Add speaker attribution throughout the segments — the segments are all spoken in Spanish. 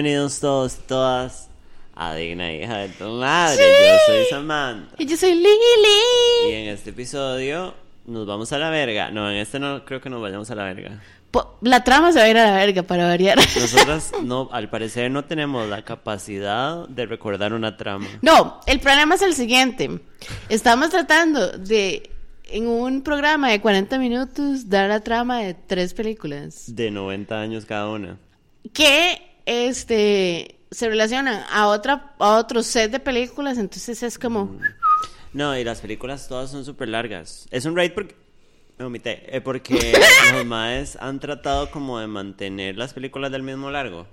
Speaker 1: Bienvenidos todos y todas a Digna Hija de tu Madre. Yo soy Samantha.
Speaker 2: Y yo soy Lily.
Speaker 1: Y en este episodio nos vamos a la verga. No, en este no creo que nos vayamos a la verga.
Speaker 2: Po- La trama se va a ir a la verga para variar.
Speaker 1: Nosotras no, al parecer no tenemos la capacidad de recordar una trama.
Speaker 2: No, el problema es el siguiente. Estamos tratando de, en un programa de 40 minutos, dar la trama de tres películas
Speaker 1: De 90 años cada una.
Speaker 2: que este, se relacionan a, otra, a otro set de películas. Entonces es como.
Speaker 1: No, y las películas todas son súper largas. Es un raid porque... Me omité. eh, porque los maes han tratado como de mantener las películas del mismo largo.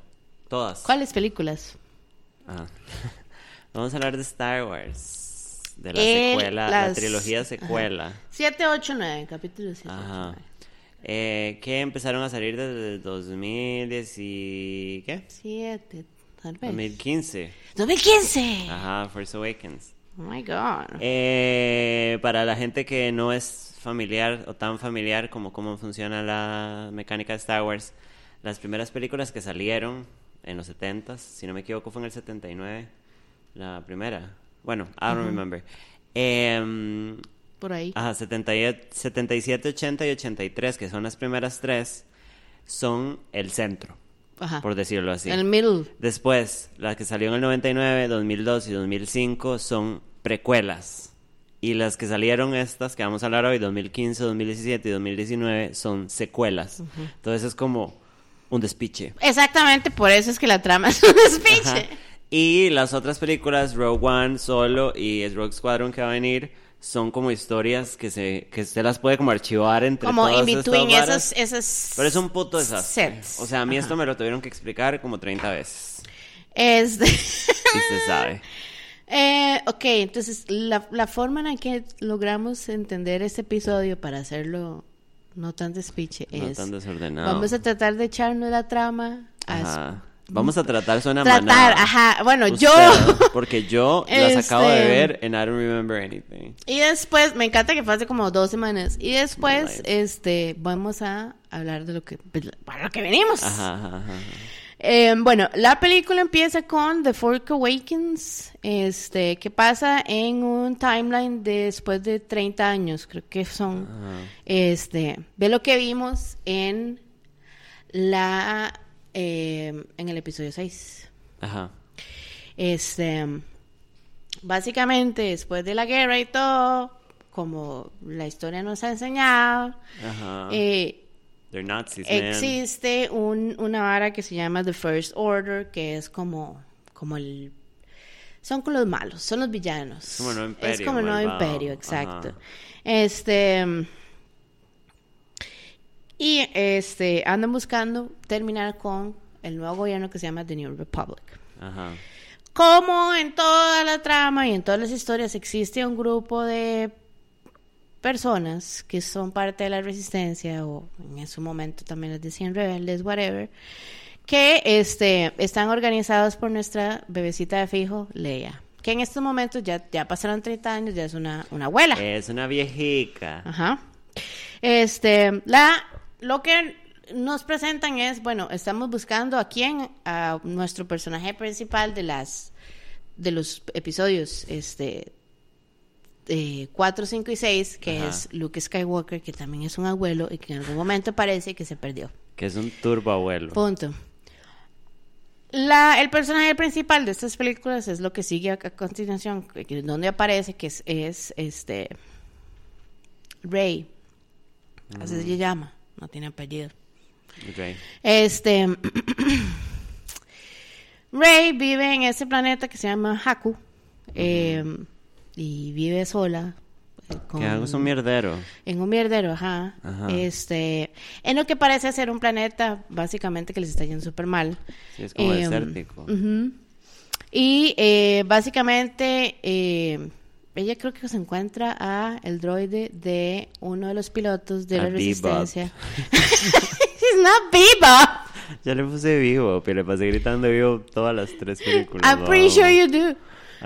Speaker 1: Todas.
Speaker 2: ¿Cuáles películas?
Speaker 1: Ah. Vamos a hablar de Star Wars. De la
Speaker 2: Eh,
Speaker 1: secuela, la trilogía secuela.
Speaker 2: 7, 8, 9, capítulo 7.
Speaker 1: Ajá. Eh, que empezaron a salir desde el 2010 y... ¿Qué?
Speaker 2: 7, tal vez.
Speaker 1: 2015.
Speaker 2: 2015.
Speaker 1: Ajá, Force Awakens.
Speaker 2: Oh my god.
Speaker 1: Eh, para la gente que no es familiar o tan familiar como cómo funciona la mecánica de Star Wars, las primeras películas que salieron en los 70s, si no me equivoco fue en el 79, la primera. Bueno, I don't remember. Em,
Speaker 2: Por ahí.
Speaker 1: Ajá, 78 77, 80 y 83, que son las primeras tres, son el centro,
Speaker 2: Ajá.
Speaker 1: por decirlo así.
Speaker 2: El middle.
Speaker 1: Después, las que salió en el 99, 2002 y 2005 son precuelas. Y las que salieron estas, que vamos a hablar hoy, 2015, 2017 y 2019, son secuelas. Entonces es como un despiche.
Speaker 2: Exactamente, por eso es que la trama es un speech.
Speaker 1: Ajá. Y las otras películas, Rogue One, Solo y Rogue Squadron que va a venir, son como historias que se que usted las puede como archivar entre
Speaker 2: Como
Speaker 1: todas
Speaker 2: in between esas, esas
Speaker 1: Pero es un puto desastre.
Speaker 2: sets.
Speaker 1: O sea, a mí
Speaker 2: Ajá.
Speaker 1: esto me lo tuvieron que explicar como 30 veces.
Speaker 2: Este,
Speaker 1: Y se sabe.
Speaker 2: eh, ok, entonces la, la forma en la que logramos entender este episodio para hacerlo no tan despiche
Speaker 1: No
Speaker 2: es
Speaker 1: tan desordenado.
Speaker 2: vamos a tratar de echarnos la trama a.
Speaker 1: Vamos a tratar suena
Speaker 2: tratar,
Speaker 1: manada.
Speaker 2: ajá, bueno, yo
Speaker 1: porque yo las acabo de
Speaker 2: Este-
Speaker 1: ver and I don't remember anything.
Speaker 2: y después me encanta que pase como dos semanas y después este vamos a hablar de lo que pues, para lo que venimos.
Speaker 1: Ajá, ajá, ajá.
Speaker 2: Eh, bueno, la película empieza con The Fork Awakens, este, que pasa en un timeline de después de 30 años, creo que son, este, de lo que vimos en la, eh, en el episodio 6.
Speaker 1: Ajá.
Speaker 2: Este, básicamente después de la guerra y todo, como la historia nos ha enseñado,
Speaker 1: Ajá.
Speaker 2: eh,
Speaker 1: They're Nazis, man.
Speaker 2: Existe un, una vara que se llama The First Order, que es como, como el... Son con los malos, son los villanos.
Speaker 1: Como el nuevo imperio,
Speaker 2: Es como el nuevo
Speaker 1: malvado.
Speaker 2: imperio, exacto.
Speaker 1: Ajá.
Speaker 2: Este... Y este andan buscando terminar con el nuevo gobierno que se llama The New Republic.
Speaker 1: Ajá.
Speaker 2: Como en toda la trama y en todas las historias existe un grupo de personas que son parte de la resistencia o en su momento también les decían rebeldes, whatever, que este, están organizados por nuestra bebecita de fijo, Leia, que en estos momentos ya, ya pasaron 30 años, ya es una, una abuela.
Speaker 1: Es una viejica.
Speaker 2: Ajá. Este, la, lo que nos presentan es, bueno, estamos buscando a quién, a nuestro personaje principal de las, de los episodios, este, eh, 4, 5 y 6, que
Speaker 1: Ajá.
Speaker 2: es Luke Skywalker, que también es un abuelo y que en algún momento parece que se perdió.
Speaker 1: Que es un turbo abuelo.
Speaker 2: Punto. La, el personaje principal de estas películas es lo que sigue a, a continuación, donde aparece, que es, es este Rey. Así se llama, no tiene apellido.
Speaker 1: Ok.
Speaker 2: Este Rey vive en ese planeta que se llama Haku eh, y vive sola. eh, con-
Speaker 1: Que es un mierdero.
Speaker 2: en un mierdero, ajá.
Speaker 1: Ajá.
Speaker 2: Este, en lo que parece ser un planeta básicamente que les está yendo súper mal.
Speaker 1: Sí, es como
Speaker 2: Em,
Speaker 1: desértico.
Speaker 2: ujú. Y eh, básicamente eh, ella creo que se encuentra a el droide de uno de los pilotos de
Speaker 1: A
Speaker 2: la
Speaker 1: Bebop.
Speaker 2: resistencia. He's not Bebop.
Speaker 1: Ya le puse vivo, pero le pasé gritando vivo todas las tres películas.
Speaker 2: I'm pretty sure you do.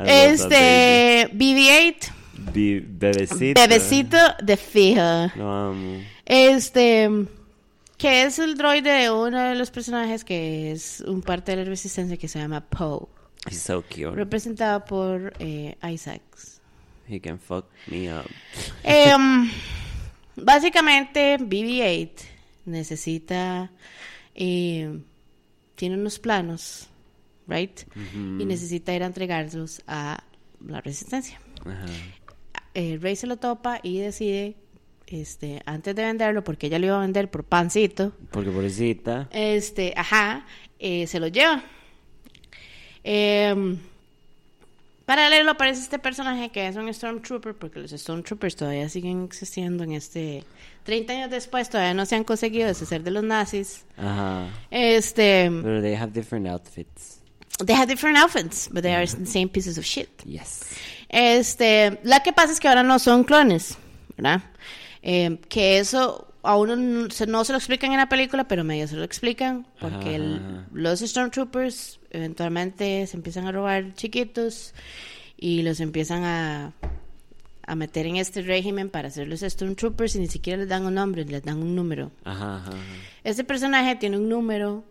Speaker 2: Este, BB-8,
Speaker 1: Bi- bebecito.
Speaker 2: bebecito de fijo.
Speaker 1: Lo amo.
Speaker 2: Este, que es el droide de uno de los personajes que es un parte de la resistencia que se llama Poe,
Speaker 1: He's so cute.
Speaker 2: representado por eh, Isaacs.
Speaker 1: He can fuck me up.
Speaker 2: Em, básicamente, BB-8 necesita, eh, tiene unos planos, right? Y necesita ir a entregarlos a la resistencia. Eh, Rey se lo topa y decide, este, antes de venderlo, porque ella lo iba a vender por pancito,
Speaker 1: Porque pobrecita.
Speaker 2: este, ajá, eh, se lo lleva. Em, paralelo aparece este personaje que es un Stormtrooper, porque los Stormtroopers todavía siguen existiendo en este... 30 años después todavía no se han conseguido deshacer de los nazis.
Speaker 1: Ajá.
Speaker 2: Este,
Speaker 1: Pero they have different outfits.
Speaker 2: they have different outfits, but they are the same pieces of shit.
Speaker 1: Yes.
Speaker 2: Este, la que pasa es que ahora no son clones, ¿verdad? Eh, que eso a uno no se, no se lo explican en la película, pero medio se lo explican, porque el- los Stormtroopers eventualmente se empiezan a robar chiquitos y los empiezan a, a meter en este régimen para ser los Stormtroopers y ni siquiera les dan un nombre, les dan un número.
Speaker 1: Ajá, ajá. ajá.
Speaker 2: Este personaje tiene un número,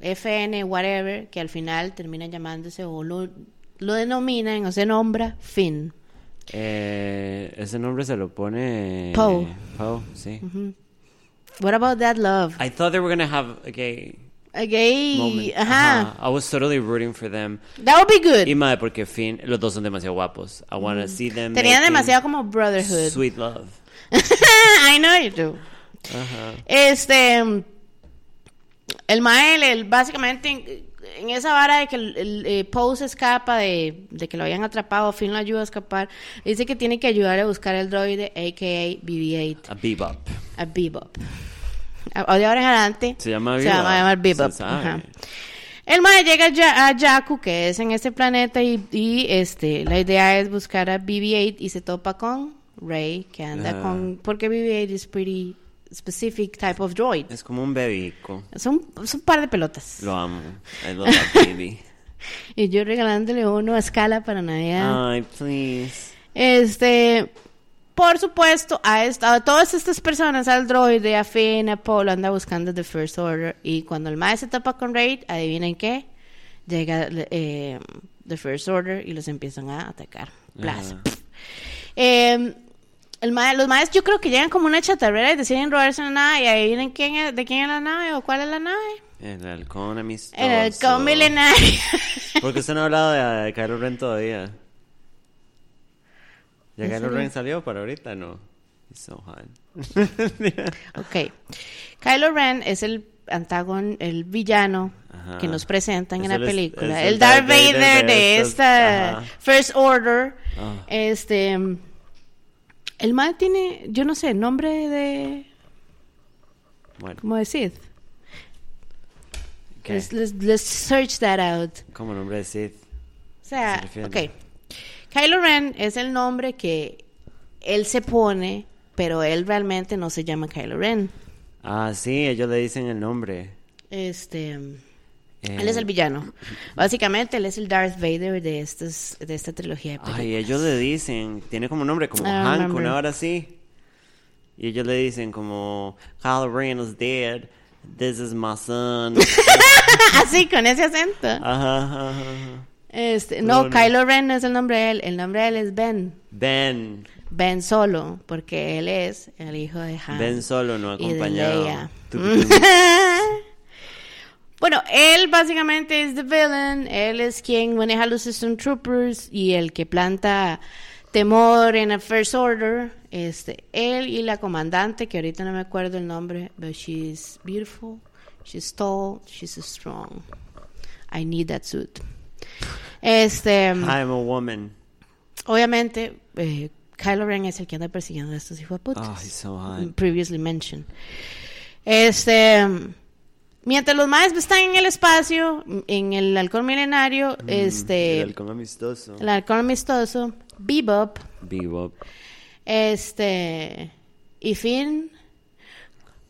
Speaker 2: FN, whatever, que al final termina llamándose o lo, lo denominan o se nombra Finn.
Speaker 1: Eh, ese nombre se lo pone.
Speaker 2: Poe.
Speaker 1: Poe, sí.
Speaker 2: What about that love?
Speaker 1: I thought they were gonna have a gay
Speaker 2: A gay,
Speaker 1: moment.
Speaker 2: ajá.
Speaker 1: I was totally rooting for them.
Speaker 2: That would be good.
Speaker 1: Y madre, porque Finn, los dos son demasiado guapos. I wanna see them.
Speaker 2: Tenían demasiado como brotherhood.
Speaker 1: Sweet love.
Speaker 2: I know you do.
Speaker 1: Ajá.
Speaker 2: Este, el Mael, el, básicamente en, esa vara de que el, el, eh, Poe se escapa de, de que lo habían atrapado, Finn lo ayuda a escapar, dice que tiene que ayudar a buscar el droide, a.k.a. BB-8,
Speaker 1: A bebop.
Speaker 2: a Bebop. A- De ahora en adelante
Speaker 1: Se llama
Speaker 2: se
Speaker 1: Bebop.
Speaker 2: llama llamar Bebop.
Speaker 1: Se sabe.
Speaker 2: ajá. El mae llega ya- a Jakku, que es en este planeta, y, y, este, la idea es buscar a BB-8 y se topa con Rey, que anda
Speaker 1: Ajá.
Speaker 2: con... Porque BB-8 es pretty specific type of droid.
Speaker 1: Es como un bebico.
Speaker 2: Son, son un par de pelotas.
Speaker 1: Lo amo. I love that baby.
Speaker 2: Y yo regalándole uno a escala para Navidad.
Speaker 1: Ay, please.
Speaker 2: Este, por supuesto, a, esta- a todas estas personas, al droide, a Finn, a Paul, anda buscando The First Order. Y cuando el maestro se topa con Raid, adivinen qué, llega eh, The First Order y los empiezan a atacar. Plas.
Speaker 1: Ajá.
Speaker 2: Eh, el ma- los maestros yo creo que llegan como una chatarrera y deciden robarse una nave y adivinen quién es, de quién es la nave o cuál es la nave.
Speaker 1: El halcón amistoso.
Speaker 2: El halcón milenario.
Speaker 1: Porque usted no ha hablado de, de Kylo Ren todavía. ¿Ya
Speaker 2: ¿En
Speaker 1: Kylo? Ren salió para ahorita? No. He's so hot.
Speaker 2: Ok. Kylo Ren es el antagon, el villano
Speaker 1: Ajá.
Speaker 2: que nos presentan
Speaker 1: Es
Speaker 2: en la
Speaker 1: el-
Speaker 2: película.
Speaker 1: es el
Speaker 2: el Darth
Speaker 1: Darth Vader
Speaker 2: Vader
Speaker 1: de estos-
Speaker 2: esta
Speaker 1: ajá.
Speaker 2: First Order.
Speaker 1: Ah.
Speaker 2: Este. El mal tiene, yo no sé, nombre de.
Speaker 1: Bueno,
Speaker 2: ¿Cómo decir?
Speaker 1: ¿qué?
Speaker 2: Let's, let's- let's search that out.
Speaker 1: Como nombre de Sith.
Speaker 2: O sea,
Speaker 1: se
Speaker 2: ok. Kylo Ren es el nombre que él se pone, pero él realmente no se llama Kylo Ren.
Speaker 1: Ah, sí, ellos le dicen el nombre.
Speaker 2: Este.
Speaker 1: Eh,
Speaker 2: Él es el villano. Básicamente, él es el Darth Vader de, estos, de esta trilogía de películas.
Speaker 1: Ay, ellos le dicen, tiene como nombre como
Speaker 2: don't
Speaker 1: Hank, una hora así. Y ellos le dicen como, Kylo Ren is dead, this is my son.
Speaker 2: Así, con ese acento.
Speaker 1: ajá, ajá, ajá.
Speaker 2: Este, no,
Speaker 1: no.
Speaker 2: Kylo Ren no es el nombre de él. El nombre de él es Ben.
Speaker 1: Ben,
Speaker 2: Ben Solo, porque él es el hijo de Han.
Speaker 1: Ben solo, no acompañado.
Speaker 2: Bueno, él básicamente es the villain. Él es quien maneja los Stormtroopers y el que planta temor en el First Order. Este, él y la comandante, que ahorita no me acuerdo el nombre, but she's beautiful, she's tall, she's strong. I need that suit. Este,
Speaker 1: I'm a woman.
Speaker 2: obviamente, eh, Kylo Ren es el que anda persiguiendo a estos hijos de putas.
Speaker 1: Oh, he's so hot.
Speaker 2: previously mentioned. Este, mientras los maes están en el espacio, en el halcón milenario, este,
Speaker 1: Mm, El halcón amistoso.
Speaker 2: el halcón amistoso, Bebop,
Speaker 1: Bebop.
Speaker 2: este, y Finn,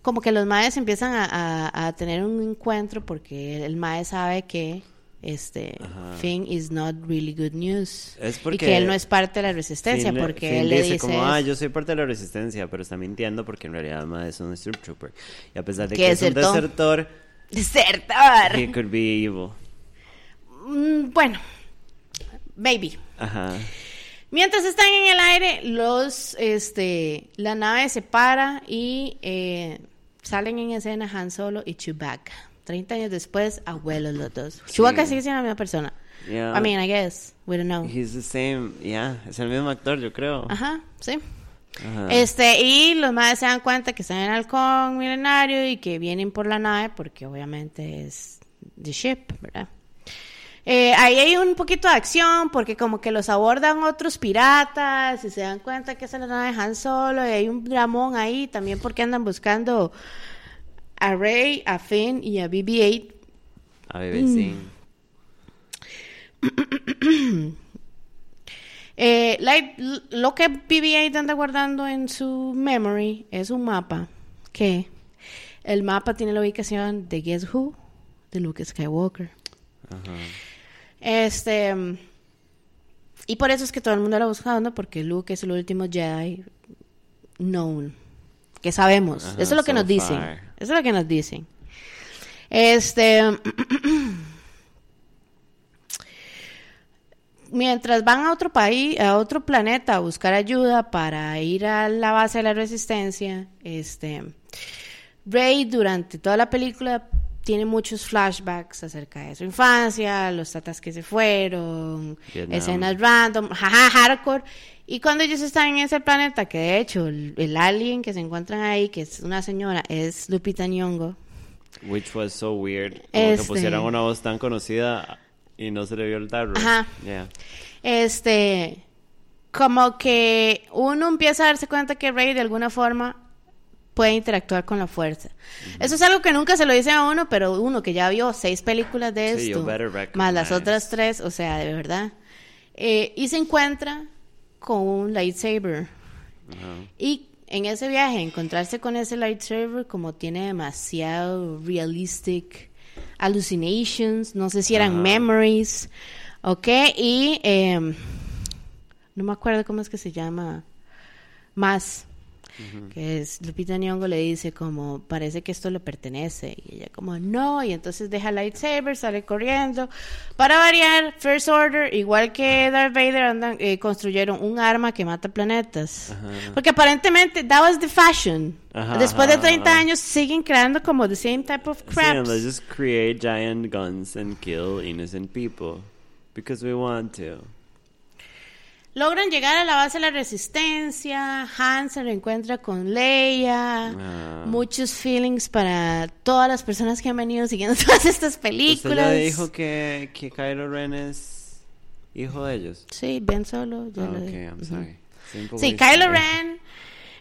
Speaker 2: como que los maes empiezan a, a- a tener un encuentro porque el mae sabe que este
Speaker 1: Ajá.
Speaker 2: Finn is not really good news.
Speaker 1: Es
Speaker 2: y
Speaker 1: porque
Speaker 2: que él no es parte de la resistencia,
Speaker 1: Finn
Speaker 2: porque
Speaker 1: Finn
Speaker 2: él le
Speaker 1: dice
Speaker 2: dice
Speaker 1: como, ah, yo soy parte de la resistencia, pero está mintiendo porque en realidad ma, es un Stormtrooper. Y a pesar de
Speaker 2: Que
Speaker 1: es un desertor,
Speaker 2: Desertor.
Speaker 1: he could be evil.
Speaker 2: Mm, bueno, baby.
Speaker 1: Ajá.
Speaker 2: Mientras están en el aire, los, este, la nave se para y eh, salen en escena Han Solo y Chewbacca. 30 años después, abuelos los dos.
Speaker 1: Sí.
Speaker 2: Chewbacca sigue siendo la misma persona.
Speaker 1: Yeah.
Speaker 2: I mean, I guess. We don't know.
Speaker 1: He's the same, yeah, es el mismo actor, yo creo.
Speaker 2: Ajá, sí.
Speaker 1: Ajá.
Speaker 2: Este, y los madres se dan cuenta que están en el halcón milenario y que vienen por la nave porque obviamente es the ship, ¿verdad? Eh, ahí hay un poquito de acción porque como que los abordan otros piratas y se dan cuenta que esa es la nave de Han Solo y hay un dramón ahí también porque andan buscando a Rey, a Finn y a BB-8
Speaker 1: A bebé, sí.
Speaker 2: Eh, lo que BB-8 anda guardando en su memory es un mapa que el mapa tiene la ubicación de Guess Who, de Luke Skywalker.
Speaker 1: Ajá.
Speaker 2: Este mm, y por eso es que todo el mundo lo buscando porque Luke es el último Jedi known, que sabemos.
Speaker 1: Ajá,
Speaker 2: eso es lo que
Speaker 1: so
Speaker 2: nos dicen. Eso es lo que nos dicen. Este mientras van a otro país, a otro planeta a buscar ayuda para ir a la base de la resistencia, este Rey durante toda la película tiene muchos flashbacks acerca de su infancia, los tatas que se fueron,
Speaker 1: Vietnam.
Speaker 2: escenas random, jaja, hardcore. Y cuando ellos están en ese planeta, que de hecho el, el alien que se encuentran ahí, que es una señora, es Lupita Nyong'o.
Speaker 1: Which was so weird. Como
Speaker 2: Este-
Speaker 1: que pusieran una voz tan conocida y no se le vio el tarro.
Speaker 2: Ajá.
Speaker 1: Yeah.
Speaker 2: Este, como que uno empieza a darse cuenta que Rey de alguna forma puede interactuar con la fuerza. Eso es algo que nunca se lo dicen a uno, pero uno que ya vio seis películas de esto, más las otras tres, o sea, de verdad. Eh, y se encuentra con un lightsaber. Y en ese viaje, encontrarse con ese lightsaber, como tiene demasiado realistic hallucinations, no sé si eran memories, ok, y em, no me acuerdo cómo es que se llama, más, que es Lupita Nyong'o le dice como, parece que esto le pertenece, y ella como, no, y entonces deja lightsaber, sale corriendo, para variar, First Order, igual que Darth Vader, andan, eh, construyeron un arma que mata planetas, porque aparentemente that was the fashion,
Speaker 1: Ajá,
Speaker 2: después de
Speaker 1: ajá,
Speaker 2: 30
Speaker 1: ajá.
Speaker 2: años siguen creando como the same type of crap.
Speaker 1: let's just create giant guns and kill innocent people. Because we want to.
Speaker 2: Logran llegar a la base de la resistencia. Han se reencuentra con Leia.
Speaker 1: Ah.
Speaker 2: Muchos feelings para todas las personas que han venido siguiendo todas estas
Speaker 1: ¿Usted
Speaker 2: películas.
Speaker 1: ya dijo que, que Kylo Ren es hijo de ellos?
Speaker 2: Sí, Ben Solo. ya
Speaker 1: Ah,
Speaker 2: lo
Speaker 1: ok,
Speaker 2: dije.
Speaker 1: I'm sorry.
Speaker 2: Sí, Kylo Ren.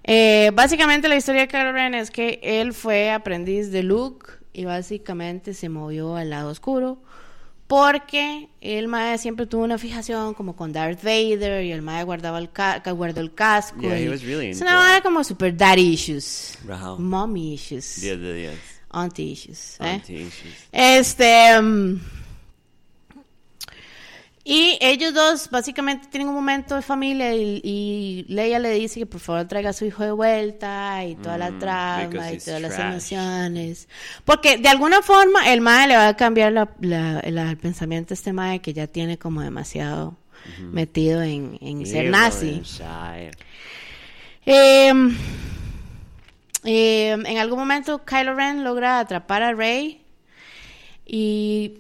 Speaker 2: eh, básicamente la historia de Kylo Ren es que él fue aprendiz de Luke y básicamente se movió al lado oscuro porque el mae siempre tuvo una fijación como con Darth Vader y el mae guardaba el, ca guardó el casco.
Speaker 1: Yeah, he
Speaker 2: y-
Speaker 1: was really
Speaker 2: es una como super daddy issues,
Speaker 1: Wow.
Speaker 2: mommy issues,
Speaker 1: 10 de 10.
Speaker 2: auntie issues. ¿eh?
Speaker 1: Anti-issues.
Speaker 2: Este. mm, y ellos dos básicamente tienen un momento de familia y, y Leia le dice que por favor traiga a su hijo de vuelta y toda la
Speaker 1: Mm,
Speaker 2: trama
Speaker 1: because
Speaker 2: y todas las
Speaker 1: trash.
Speaker 2: emociones. Porque de alguna forma el mae le va a cambiar la, la- la- el pensamiento a este mae que ya tiene como demasiado metido en, en ser nazi. Eh, eh, en algún momento Kylo Ren logra atrapar a Rey y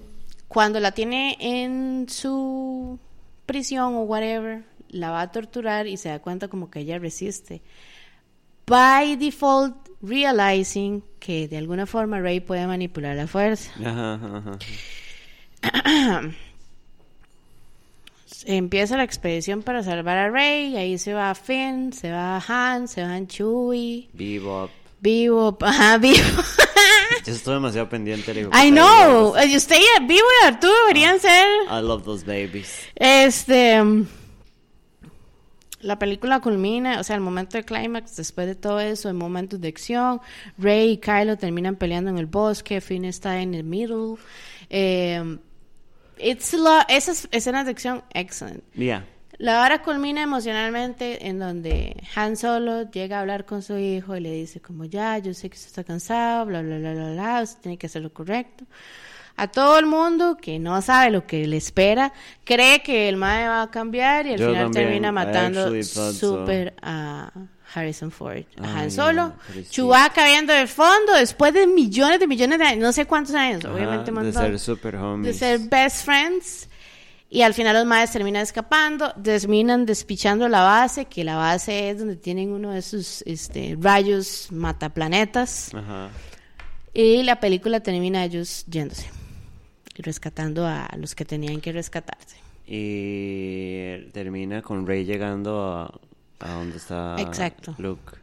Speaker 2: cuando la tiene en su prisión o whatever, la va a torturar y se da cuenta como que ella resiste. By default, realizing que de alguna forma Rey puede manipular la fuerza.
Speaker 1: Ajá, ajá, ajá.
Speaker 2: Empieza la expedición para salvar a Rey, ahí se va Finn, se va Han, se va Chewie.
Speaker 1: Bebop.
Speaker 2: Vivo, ajá, vivo.
Speaker 1: Yo estoy demasiado pendiente. le digo,
Speaker 2: I know.
Speaker 1: Bebop.
Speaker 2: Y Usted y Vivo y Arturo deberían ser.
Speaker 1: I love those babies.
Speaker 2: Este. La película culmina, o sea, el momento de clímax, después de todo eso, en momentos de acción, Rey y Kylo terminan peleando en el bosque, Finn está en el middle. Eh, It's a lot- esas escenas de acción, excellent.
Speaker 1: Yeah.
Speaker 2: La hora culmina emocionalmente en donde Han Solo llega a hablar con su hijo y le dice como ya, yo sé que usted está cansado, bla, bla, bla, bla, bla, usted tiene que hacer lo correcto. A todo el mundo que no sabe lo que le espera, cree que el mae va a cambiar y al
Speaker 1: Yo
Speaker 2: final
Speaker 1: también,
Speaker 2: termina matando
Speaker 1: so.
Speaker 2: súper a Harrison Ford, a
Speaker 1: Ay,
Speaker 2: Han
Speaker 1: no,
Speaker 2: Solo.
Speaker 1: pobrecito.
Speaker 2: Chewbacca viendo de fondo después de millones de millones de años, no sé cuántos años,
Speaker 1: Ajá,
Speaker 2: obviamente un
Speaker 1: de ser super homies.
Speaker 2: de ser best friends. Y al final los maes terminan escapando, terminan despichando la base, que la base es donde tienen uno de esos este, rayos mataplanetas.
Speaker 1: Ajá.
Speaker 2: Y la película termina ellos yéndose y rescatando a los que tenían que rescatarse.
Speaker 1: Y termina con Rey llegando a, a donde está
Speaker 2: Exacto.
Speaker 1: Luke.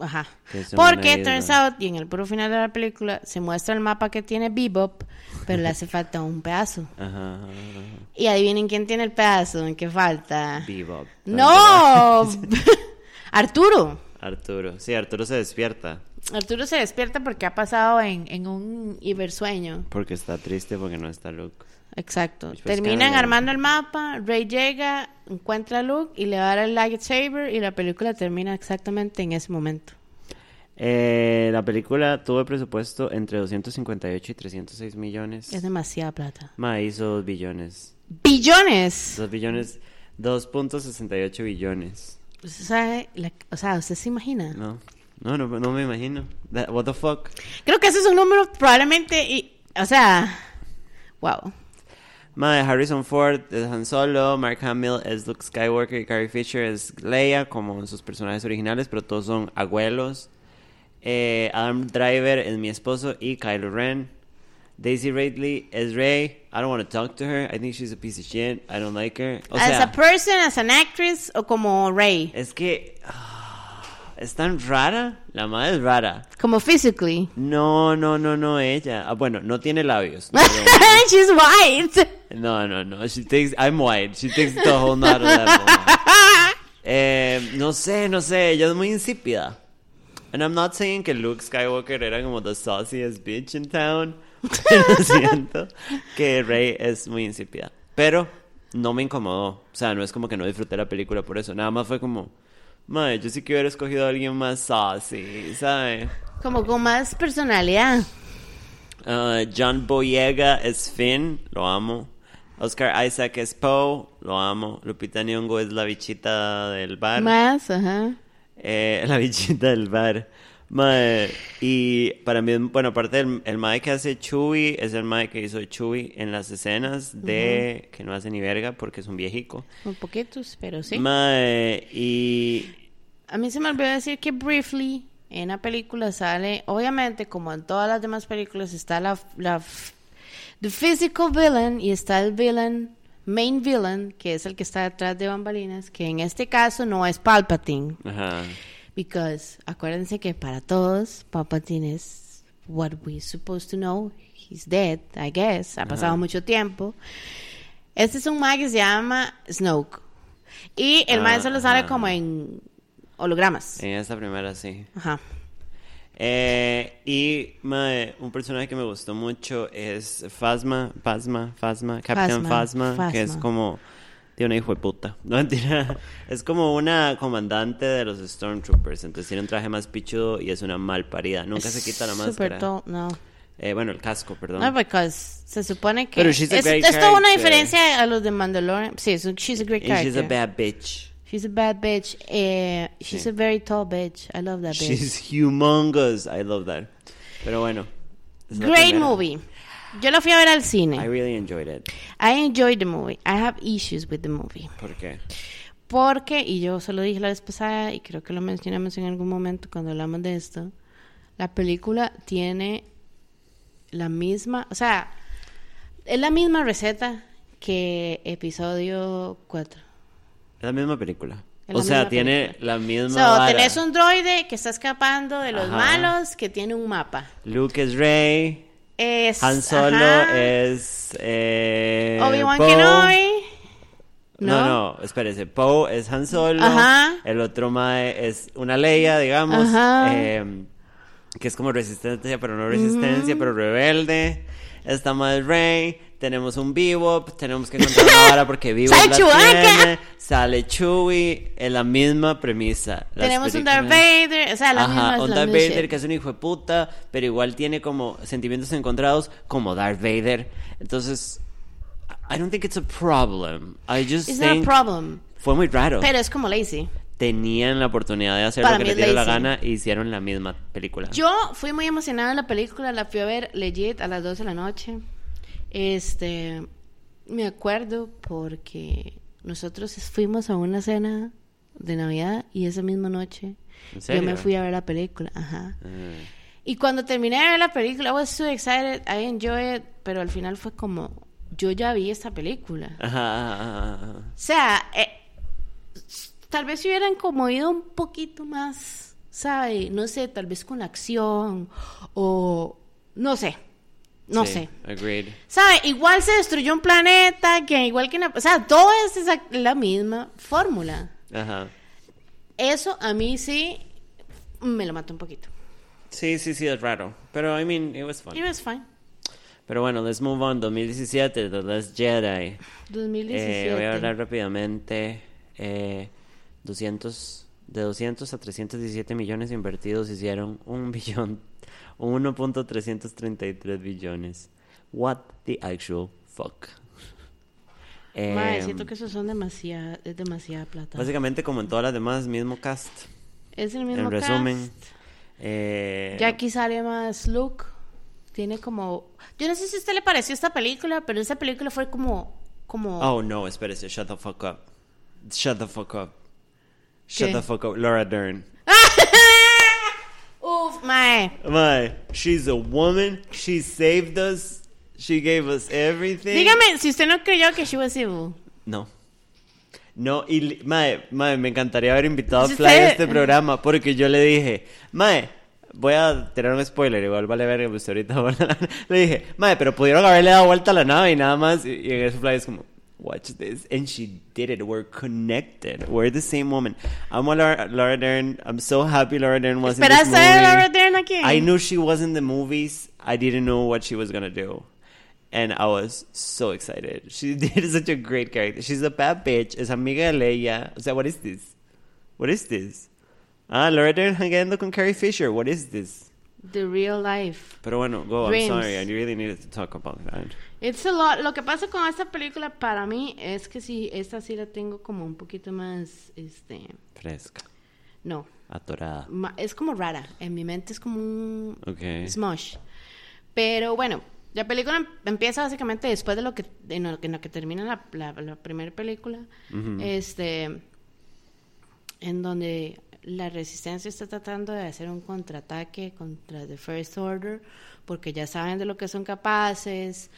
Speaker 2: Ajá. Porque turns out, y en el puro final de la película, se muestra el mapa que tiene Bebop, pero le hace falta un pedazo.
Speaker 1: Ajá. ajá,
Speaker 2: Y adivinen quién tiene el pedazo, en qué falta.
Speaker 1: Bebop.
Speaker 2: ¡No! Arturo.
Speaker 1: Arturo. Sí, Arturo se despierta
Speaker 2: Arturo se despierta porque ha pasado en, en un hibersueño.
Speaker 1: porque está triste porque no está Luke.
Speaker 2: Exacto.
Speaker 1: Was
Speaker 2: Terminan armando el mapa, Rey llega, encuentra a Luke y le va a dar el lightsaber y la película termina exactamente en ese momento.
Speaker 1: Eh, la película tuvo presupuesto entre 258 y 306 millones.
Speaker 2: Es demasiada plata.
Speaker 1: Ma, hizo 2 billones.
Speaker 2: ¡Billones!
Speaker 1: 2 billones. 2.68 billones.
Speaker 2: Usted sabe, la- o sea, ¿usted se imagina?
Speaker 1: No. No, no, no me imagino. That- what the fuck?
Speaker 2: Creo que ese es un número probablemente, y- o sea, wow.
Speaker 1: Mae, Harrison Ford es Han Solo, Mark Hamill es Luke Skywalker y Carrie Fisher es Leia, como en sus personajes originales, pero todos son abuelos. Eh, Adam Driver es mi esposo y Kylo Ren. Daisy Ridley es Rey. I don't want to talk to her. I think she's a piece of shit. I don't like her. O
Speaker 2: as
Speaker 1: sea,
Speaker 2: a person, as an actress o como Rey,
Speaker 1: es que ah, es tan rara. La madre es rara.
Speaker 2: como physically.
Speaker 1: No, no, no, no, ella. Ah, bueno, no tiene labios.
Speaker 2: She's white.
Speaker 1: No, no, no. She takes. I'm white. She takes the whole nother level. Eh, no sé, no sé. Ella es muy insípida. And I'm not saying que Luke Skywalker era como the sauciest bitch in town. Pero siento que Rey es muy insípida. Pero no me incomodó. O sea, no es como que no disfruté la película por eso. Nada más fue como. Madre, yo sí que hubiera escogido a alguien más saucy, ¿sabes?
Speaker 2: Como con más personalidad.
Speaker 1: Uh, John Boyega es Finn, lo amo. Oscar Isaac es Poe, lo amo. Lupita Nyong'o es la bichita del bar.
Speaker 2: Más, ajá.
Speaker 1: Eh, la bichita del bar. Mae, y para mí, bueno, aparte del el mae que hace Chewie, es el mae que hizo Chewie en las escenas de que no hace ni verga porque es un viejico.
Speaker 2: Un poquitos, pero sí.
Speaker 1: Mae, y
Speaker 2: A mí se me olvidó decir que Briefly en la película sale, obviamente, como en todas las demás películas, está la, la the physical villain y está el villain, main villain, que es el que está detrás de bambalinas, que en este caso no es Palpatine.
Speaker 1: ajá.
Speaker 2: Because acuérdense que para todos, Palpatine es what we supposed to know. He's dead, I guess. Ha pasado mucho tiempo. Este es un mag que se llama Snoke. Y el mag solo sale
Speaker 1: Ajá.
Speaker 2: como en hologramas.
Speaker 1: En esta primera sí.
Speaker 2: Ajá.
Speaker 1: Eh, y mae, un personaje que me gustó mucho es Phasma, Phasma, Phasma, Captain
Speaker 2: Phasma,
Speaker 1: Phasma, que es como de una hijo de puta. No mentira. Es como una comandante de los Stormtroopers. Entonces tiene un traje más pichudo y es una mal parida. Nunca se quita la máscara.
Speaker 2: no.
Speaker 1: Eh, bueno, el casco, perdón.
Speaker 2: No, because se supone que
Speaker 1: Pero she's a
Speaker 2: es,
Speaker 1: great
Speaker 2: es toda una diferencia a los de Mandalorian. Sí, she's a great
Speaker 1: And
Speaker 2: character.
Speaker 1: she's a bad bitch.
Speaker 2: She's a bad bitch. Eh, she's
Speaker 1: Sí.
Speaker 2: a very tall bitch. I love that bitch.
Speaker 1: She's humongous. I love that. Pero bueno.
Speaker 2: Great movie. Yo la fui a ver al cine.
Speaker 1: I really enjoyed it.
Speaker 2: I enjoyed the movie. I have issues with the movie.
Speaker 1: ¿Por qué?
Speaker 2: Porque, y yo se lo dije la vez pasada, y creo que lo mencionamos en algún momento cuando hablamos de esto, la película tiene la misma, o sea, es la misma receta que episodio 4.
Speaker 1: Es la misma película.
Speaker 2: La
Speaker 1: O sea, tiene
Speaker 2: película.
Speaker 1: la misma.
Speaker 2: So,
Speaker 1: vara.
Speaker 2: tenés un droide que está escapando de los
Speaker 1: Ajá.
Speaker 2: malos, que tiene un mapa.
Speaker 1: Luke es Rey.
Speaker 2: Es,
Speaker 1: Han Solo
Speaker 2: ajá,
Speaker 1: es. Eh,
Speaker 2: Obi-Wan. Kenobi.
Speaker 1: No,
Speaker 2: ¿No?
Speaker 1: no, espérese. Poe es Han Solo.
Speaker 2: Ajá.
Speaker 1: El otro Mae es una Leia, digamos.
Speaker 2: Ajá.
Speaker 1: eh, que es como resistencia, pero no resistencia, pero rebelde. Esta Mae es Rey. Tenemos un Bebop, tenemos que encontrar una vara porque Bebop
Speaker 2: ¡Sale
Speaker 1: la tiene, sale Chewie, es la misma premisa. Las
Speaker 2: Tenemos un Darth Vader, o sea, la misma
Speaker 1: Ajá,
Speaker 2: es
Speaker 1: un
Speaker 2: la
Speaker 1: Darth
Speaker 2: misma
Speaker 1: Vader
Speaker 2: shit.
Speaker 1: que es un hijo de puta, pero igual tiene como sentimientos encontrados como Darth Vader. Entonces, I don't think it's a problem. I just
Speaker 2: It's not a
Speaker 1: think
Speaker 2: problem.
Speaker 1: fue muy raro.
Speaker 2: Pero es como lazy.
Speaker 1: Tenían la oportunidad de hacer
Speaker 2: Para
Speaker 1: lo que les
Speaker 2: es
Speaker 1: diera la gana y hicieron la misma película.
Speaker 2: Yo fui muy emocionada en la película, la fui a ver legit a las 12 de la noche. Este, me acuerdo porque nosotros fuimos a una cena de Navidad y esa misma noche
Speaker 1: ¿En
Speaker 2: yo me fui a ver la película, ajá.
Speaker 1: Ah.
Speaker 2: Y cuando terminé de ver la película, I was so excited, I enjoyed it, pero al final fue como, yo ya vi esta película.
Speaker 1: Ajá.
Speaker 2: O sea, eh, tal vez si hubieran como ido un poquito más, ¿sabe? No sé, tal vez con acción o no sé, no
Speaker 1: Sí,
Speaker 2: sé.
Speaker 1: Agreed.
Speaker 2: ¿Sabe? Igual se destruyó un planeta, que igual que... en la- o sea, todo es esa- la misma fórmula.
Speaker 1: Ajá.
Speaker 2: Eso a mí sí me lo mató un poquito.
Speaker 1: Sí, sí, sí, es raro. Pero, I mean, it was fun.
Speaker 2: It was fine.
Speaker 1: Pero bueno, let's move on. 2017, The Last Jedi.
Speaker 2: 2017.
Speaker 1: Eh, voy a hablar rápidamente. Eh, 200, de 200 a 317 millones invertidos hicieron un billón, 1.333 billones. What the actual fuck. Eh,
Speaker 2: siento que eso son demasiada, es demasiada plata.
Speaker 1: Básicamente, como en todas las demás, mismo cast.
Speaker 2: es el mismo
Speaker 1: en resumen,
Speaker 2: cast.
Speaker 1: eh,
Speaker 2: Ya aquí sale más Luke. Tiene como. Yo no sé si a usted le pareció esta película, pero esa película fue como. como
Speaker 1: Oh no, espérese, shut the fuck up. Shut the fuck up. Shut
Speaker 2: ¿Qué?
Speaker 1: the fuck up. Laura Dern.
Speaker 2: Mae.
Speaker 1: My, she's a woman. She saved us. She gave us everything.
Speaker 2: Dígame si usted no creyó que she was evil.
Speaker 1: No. No, y mae, mae, me encantaría haber invitado a Fly a este programa porque yo le dije, mae, voy a tirar un spoiler, igual vale ver pues ahorita. le dije, mae, pero pudieron haberle dado vuelta a la nave y nada más. Y, y en eso Fly es como, watch this. And she did it. We're connected. We're the same woman. Amo a Laura, Laura Dern. I'm so happy Laura Dern was in this
Speaker 2: ¿Esperaste
Speaker 1: movie.
Speaker 2: Laura Dern aquí?
Speaker 1: I knew she was in the movies. I didn't know what she was gonna do. And I was so excited. She did such a great character. She's a bad bitch. Es amiga de Leia. O sea, what is this? What is this? Ah, Laura Dern hangando con Carrie Fisher. What is this?
Speaker 2: The real life.
Speaker 1: Pero bueno, go.
Speaker 2: Dreams.
Speaker 1: I'm sorry. I really needed to talk about that.
Speaker 2: It's a lot. Lo que pasa con esta película para mí es que sí, esta sí la tengo como un poquito más, este,
Speaker 1: Fresca.
Speaker 2: no,
Speaker 1: Atorada.
Speaker 2: ma- es como rara. En mi mente es como un
Speaker 1: Okay.
Speaker 2: smush. Pero bueno, la película em- empieza básicamente después de lo que, en lo, en lo que termina la, la, la primera película, este, en donde la resistencia está tratando de hacer un contraataque contra The First Order, porque ya saben de lo que son capaces,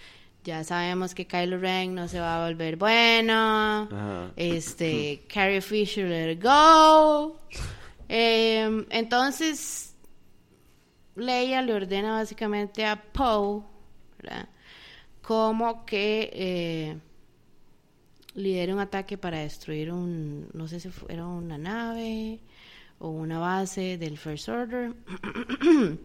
Speaker 2: ya sabemos que Kylo Ren no se va a volver bueno,
Speaker 1: Ajá.
Speaker 2: este, Carrie Fisher, let it go. Em, entonces, Leia le ordena básicamente a Poe, ¿verdad? Como que eh, lidere un ataque para destruir un, no sé si era una nave o una base del First Order.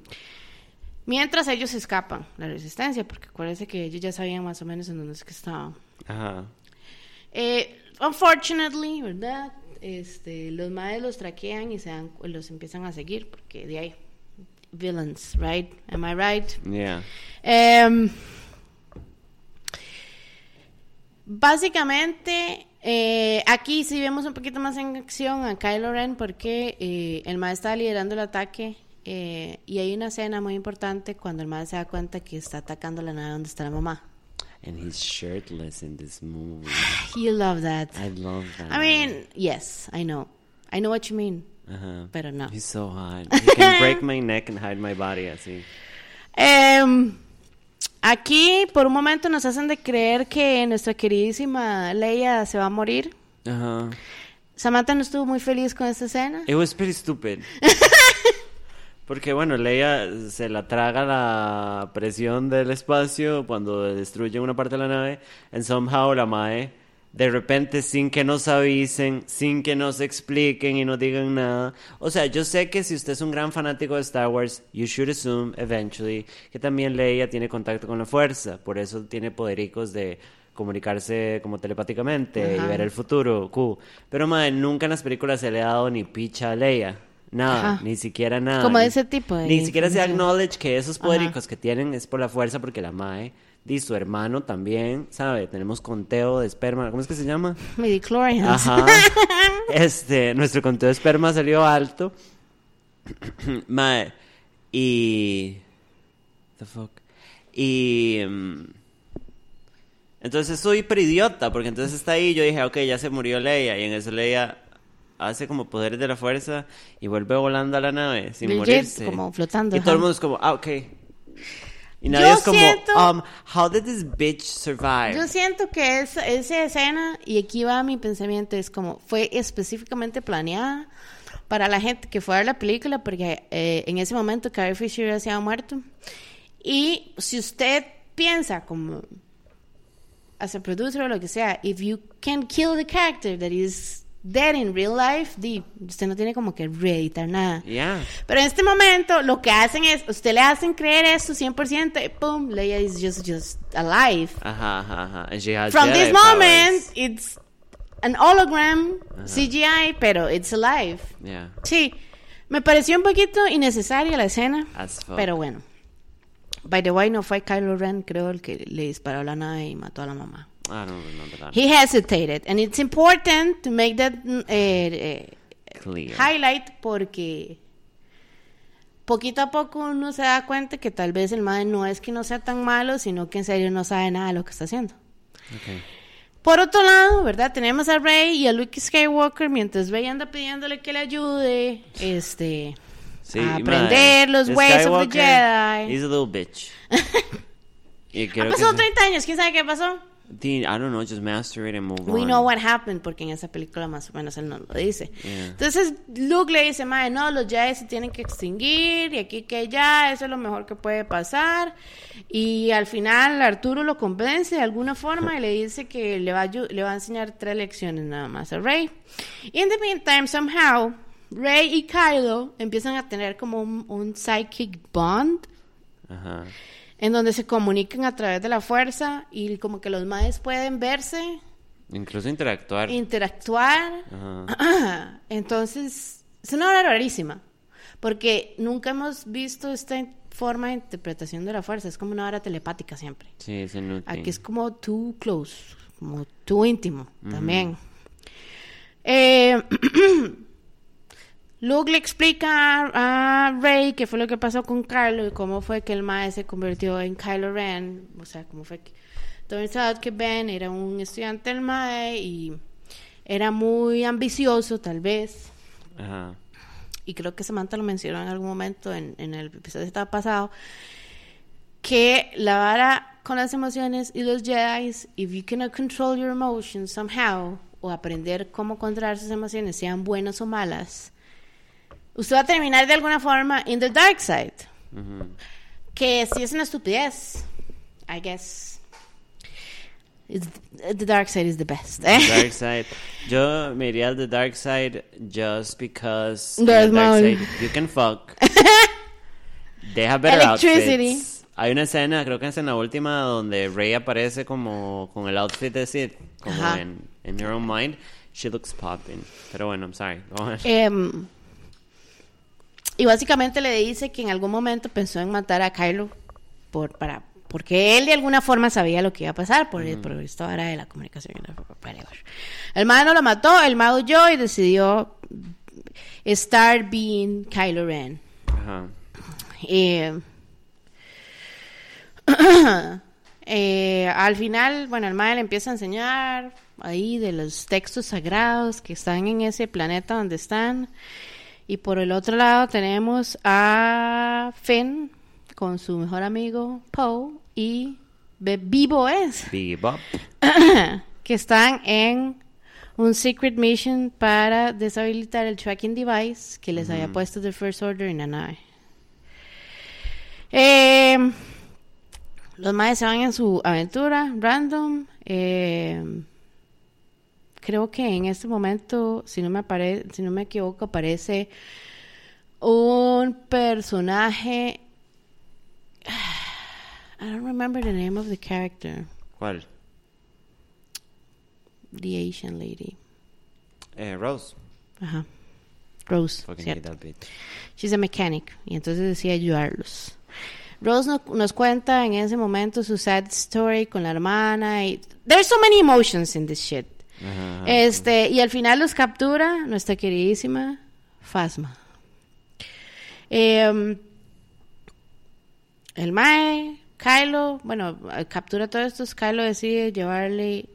Speaker 2: Mientras ellos escapan, la resistencia, porque acuérdense que ellos ya sabían más o menos en dónde es que estaban.
Speaker 1: Ajá.
Speaker 2: Eh, unfortunately, ¿verdad? Este, los madres los traquean y se dan, los empiezan a seguir, porque de ahí, villains, right? Am I right?
Speaker 1: Yeah.
Speaker 2: Em, básicamente, eh, aquí sí vemos un poquito más en acción a Kylo Ren porque eh, el maestro está liderando el ataque eh, y hay una escena muy importante cuando el maestro se da cuenta que está atacando la nave donde está la mamá.
Speaker 1: And he's shirtless in this movie.
Speaker 2: You love that.
Speaker 1: I love that.
Speaker 2: I mean, yes, I know. I know what you mean.
Speaker 1: Ajá.
Speaker 2: pero no.
Speaker 1: He's so hot. He can break my neck and hide my body así.
Speaker 2: Em, aquí, por un momento, nos hacen de creer que nuestra queridísima Leia se va a morir.
Speaker 1: Ajá.
Speaker 2: Samantha no estuvo muy feliz con esta escena.
Speaker 1: It was pretty stupid. Porque bueno, Leia se la traga la presión del espacio cuando destruye una parte de la nave. And somehow la Mae de repente sin que nos avisen, sin que nos expliquen y nos digan nada. O sea, yo sé que si usted es un gran fanático de Star Wars, you should assume eventually que también Leia tiene contacto con la fuerza, por eso tiene podericos de comunicarse como telepáticamente
Speaker 2: Ajá.
Speaker 1: y ver el futuro. Pero madre, nunca en las películas se le ha dado ni picha a Leia. Nada,
Speaker 2: Ajá.
Speaker 1: ni siquiera nada.
Speaker 2: Como de ese tipo de
Speaker 1: Ni siquiera se acknowledge que esos podericos que tienen es por la fuerza porque la mae y su hermano también, ¿sabe? Tenemos conteo de esperma, ¿cómo es que se llama?
Speaker 2: Midichlorians.
Speaker 1: Ajá. Este, nuestro conteo de esperma salió alto. Mae, y the fuck. Y mm, entonces soy hiper idiota porque entonces está ahí yo dije, ok, ya se murió Leia y en eso Leia hace como poderes de la fuerza y vuelve volando a la nave sin
Speaker 2: Legit,
Speaker 1: morirse.
Speaker 2: como flotando,
Speaker 1: Y todo el
Speaker 2: ajá.
Speaker 1: mundo es como, ah, ok. Y nadie
Speaker 2: Yo
Speaker 1: es como,
Speaker 2: siento-
Speaker 1: um, how did this bitch survive?
Speaker 2: Yo siento que esa, esa escena, y aquí va mi pensamiento, es como fue específicamente planeada para la gente que fue a ver la película, porque eh, en ese momento Carrie Fisher ya se había muerto. Y si usted piensa como as a producer o lo que sea, if you can kill the character that is dead in real life, di, usted no tiene como que reeditar nada.
Speaker 1: Yeah.
Speaker 2: Pero en este momento lo que hacen es, usted le hacen creer esto 100%, y pum, Leia is just, just alive.
Speaker 1: Ajá, ajá, ajá. And she has
Speaker 2: From
Speaker 1: Jedi
Speaker 2: this moment,
Speaker 1: powers.
Speaker 2: it's an hologram, CGI, pero it's alive.
Speaker 1: Yeah.
Speaker 2: Sí, me pareció un poquito innecesaria la escena, pero bueno. By the way, no fue Kylo Ren, creo, el que le disparó la nave y mató a la mamá.
Speaker 1: I don't remember that.
Speaker 2: He hesitated, and it's important to make that eh,
Speaker 1: Clear.
Speaker 2: highlight porque poquito a poco uno se da cuenta que tal vez el madre no es que no sea tan malo, sino que en serio no sabe nada de lo que está haciendo.
Speaker 1: Okay.
Speaker 2: Por otro lado, ¿verdad? Tenemos a Rey y a Luke Skywalker mientras Rey anda pidiéndole que le ayude, este,
Speaker 1: Sí,
Speaker 2: a aprender los ways of the Jedi.
Speaker 1: He's a little bitch.
Speaker 2: Han pasado
Speaker 1: se-
Speaker 2: 30 años, ¿quién sabe qué pasó?
Speaker 1: I don't know, just masturbate and move
Speaker 2: We
Speaker 1: on.
Speaker 2: know what happened, porque en esa película más o menos él nos lo dice.
Speaker 1: Yeah.
Speaker 2: Entonces Luke le dice, madre, no, los Jedi se tienen que extinguir y aquí que ya, eso es lo mejor que puede pasar. Y al final Arturo lo convence de alguna forma y le dice que le va a, le va a enseñar tres lecciones nada más a Rey. In the meantime, somehow, Rey y Kylo empiezan a tener como un, un psychic bond
Speaker 1: Ajá.
Speaker 2: En donde se comunican a través de la fuerza y como que los madres pueden verse
Speaker 1: Incluso interactuar.
Speaker 2: interactuar.
Speaker 1: Ajá.
Speaker 2: Entonces, es una hora rarísima, porque nunca hemos visto esta forma de interpretación de la fuerza, es como una hora telepática siempre.
Speaker 1: Sí, es inútil.
Speaker 2: Aquí es como too close, como too íntimo también. Eh, Luke le explica a, Rey qué fue lo que pasó con Kylo y cómo fue que el mae se convirtió en Kylo Ren, o sea, cómo fue que turns out que Ben era un estudiante del mae y era muy ambicioso tal vez
Speaker 1: Ajá.
Speaker 2: y creo que Samantha lo mencionó en algún momento en, en el episodio que estaba pasado, que la vara con las emociones y los Jedi, if you cannot control your emotions somehow, o aprender cómo controlar sus emociones, sean buenas o malas, usted va a terminar de alguna forma in the dark side,
Speaker 1: Ujú.
Speaker 2: que sí es una estupidez, I guess. It's- the dark side is the best. ¿eh?
Speaker 1: Dark side. Yo me iría al The Dark Side just because the Dark. Side you can fuck. They have better
Speaker 2: Electricity.
Speaker 1: outfits. Hay una escena, creo que es en la última, donde Rey aparece como con el outfit de Sid, como
Speaker 2: Ajá.
Speaker 1: en, en Her Own Mind. She looks popping. Pero bueno, I'm sorry. Go on.
Speaker 2: Em, y básicamente le dice que en algún momento pensó en matar a Kylo por, para, porque él de alguna forma sabía lo que iba a pasar por, por esto ahora de la comunicación. El mae no lo mató, el mae huyó y decidió estar being Kylo Ren.
Speaker 1: Ajá.
Speaker 2: Eh, eh, al final, bueno, el mae le empieza a enseñar ahí de los textos sagrados que están en ese planeta donde están. Y por el otro lado tenemos a Finn con su mejor amigo Poe y Be- Vivo es
Speaker 1: Bebop.
Speaker 2: que están en un secret mission para deshabilitar el tracking device que les había puesto The First Order en la nave. Eh, los maes se van en su aventura random. eh, creo que en este momento, si no me apare si no me equivoco, aparece un personaje. I don't remember the name of the character.
Speaker 1: ¿Cuál?
Speaker 2: The Asian lady.
Speaker 1: Eh, Rose.
Speaker 2: Ajá. Rose. Cierto. She's a mechanic. Y entonces decía ayudarlos. Rose no- nos cuenta en ese momento su sad story con la hermana. Y... There's so many emotions in this shit.
Speaker 1: Ajá.
Speaker 2: Este, y al final los captura nuestra queridísima Fasma. Em, el Mae, Kylo, bueno, captura todo esto. Kylo decide llevarle eh,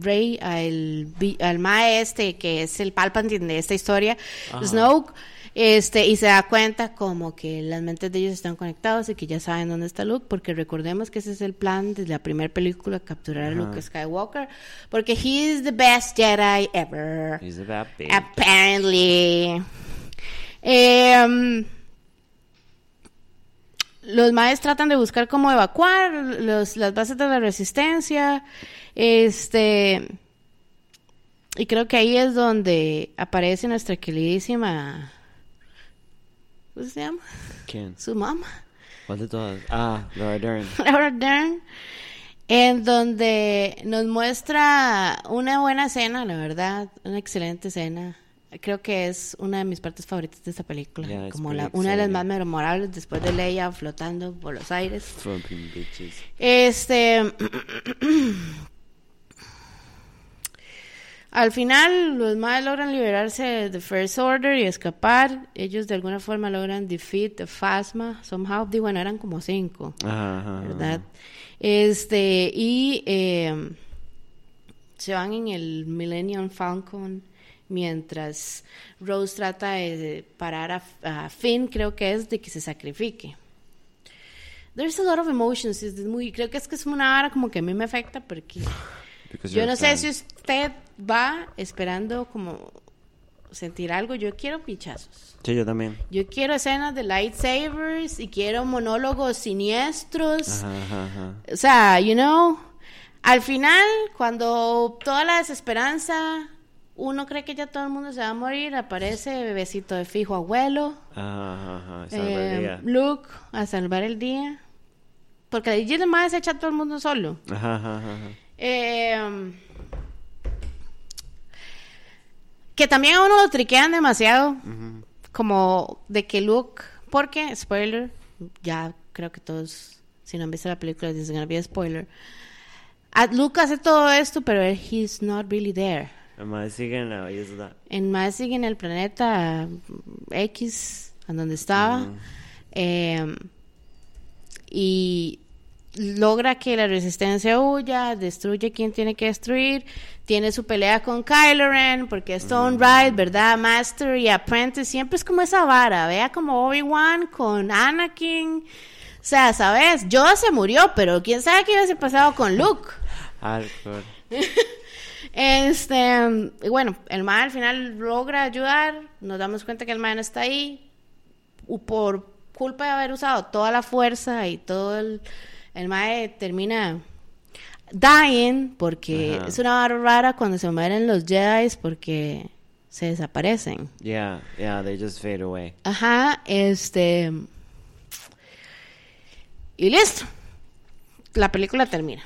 Speaker 2: Rey al, al Mae este, que es el Palpatine de esta historia,
Speaker 1: Ajá.
Speaker 2: Snoke. Este, y se da cuenta como que las mentes de ellos están conectados y que ya saben dónde está Luke, porque recordemos que ese es el plan desde la primera película, capturar a. Luke Skywalker, porque he is the best Jedi ever.
Speaker 1: He's bad bitch.
Speaker 2: Apparently. Em, los maes tratan de buscar cómo evacuar los, las bases de la resistencia. Este. Y creo que ahí es donde aparece nuestra queridísima. ¿Cómo se llama?
Speaker 1: ¿Quién?
Speaker 2: Su mamá.
Speaker 1: ¿Cuál de todas? Ah, Laura Dern.
Speaker 2: Laura Dern, en donde nos muestra una buena escena, la verdad, una excelente escena. Creo que es una de mis partes favoritas de esta película,
Speaker 1: Yeah,
Speaker 2: como la, una de las más memorables después de Leia flotando por los aires.
Speaker 1: Bitches.
Speaker 2: Este. Al final, los más logran liberarse de First Order y escapar. Ellos de alguna forma logran defeat the Phasma. Somehow, digo, bueno, eran como cinco.
Speaker 1: Ajá, ajá, ajá.
Speaker 2: ¿verdad? Este, y eh, se van en el Millennium Falcon mientras Rose trata de parar a, a Finn, creo que es, de que se sacrifique. There's a lot of emotions. es muy, creo que es que es una vara como que a mí me afecta porque
Speaker 1: Because
Speaker 2: yo no sé si usted va esperando como sentir algo. Yo quiero pichazos.
Speaker 1: Sí, yo también.
Speaker 2: Yo quiero escenas de lightsabers y quiero monólogos siniestros.
Speaker 1: Ajá, ajá, ajá.
Speaker 2: O sea, you know, al final, cuando toda la desesperanza, uno cree que ya todo el mundo se va a morir, aparece bebecito de fijo abuelo,
Speaker 1: Ajá,
Speaker 2: eh. Luke a salvar el día. Porque allí más se echa a todo el mundo solo.
Speaker 1: Ajá, ajá, ajá.
Speaker 2: Eh, que también a uno lo triquean demasiado.
Speaker 1: Ujú.
Speaker 2: Como de que Luke, porque, spoiler, ya creo que todos, si no han visto la película, dicen que había spoiler. A- Luke hace todo esto, pero él, he's not really there.
Speaker 1: Además, siguen la isla.
Speaker 2: En más sigue en el planeta X, en donde estaba.
Speaker 1: Ujú.
Speaker 2: eh, y logra que la resistencia huya, destruye quien tiene que destruir, tiene su pelea con Kylo Ren, porque es Stone Ride, ¿verdad? Master y Apprentice, siempre es como esa vara, vea como Obi-Wan con Anakin. O sea, ¿sabes? Yoda se murió, pero quién sabe qué hubiese pasado con Luke.
Speaker 1: Hardcore.
Speaker 2: Este, bueno, el mae al final logra ayudar, nos damos cuenta que el mae no está ahí, por culpa de haber usado toda la fuerza y todo el, el mae termina dying, porque
Speaker 1: Ajá.
Speaker 2: es una vara rara cuando se mueren los Jedi porque se desaparecen.
Speaker 1: Yeah, yeah, they just fade away.
Speaker 2: Ajá, este, y listo, la película termina.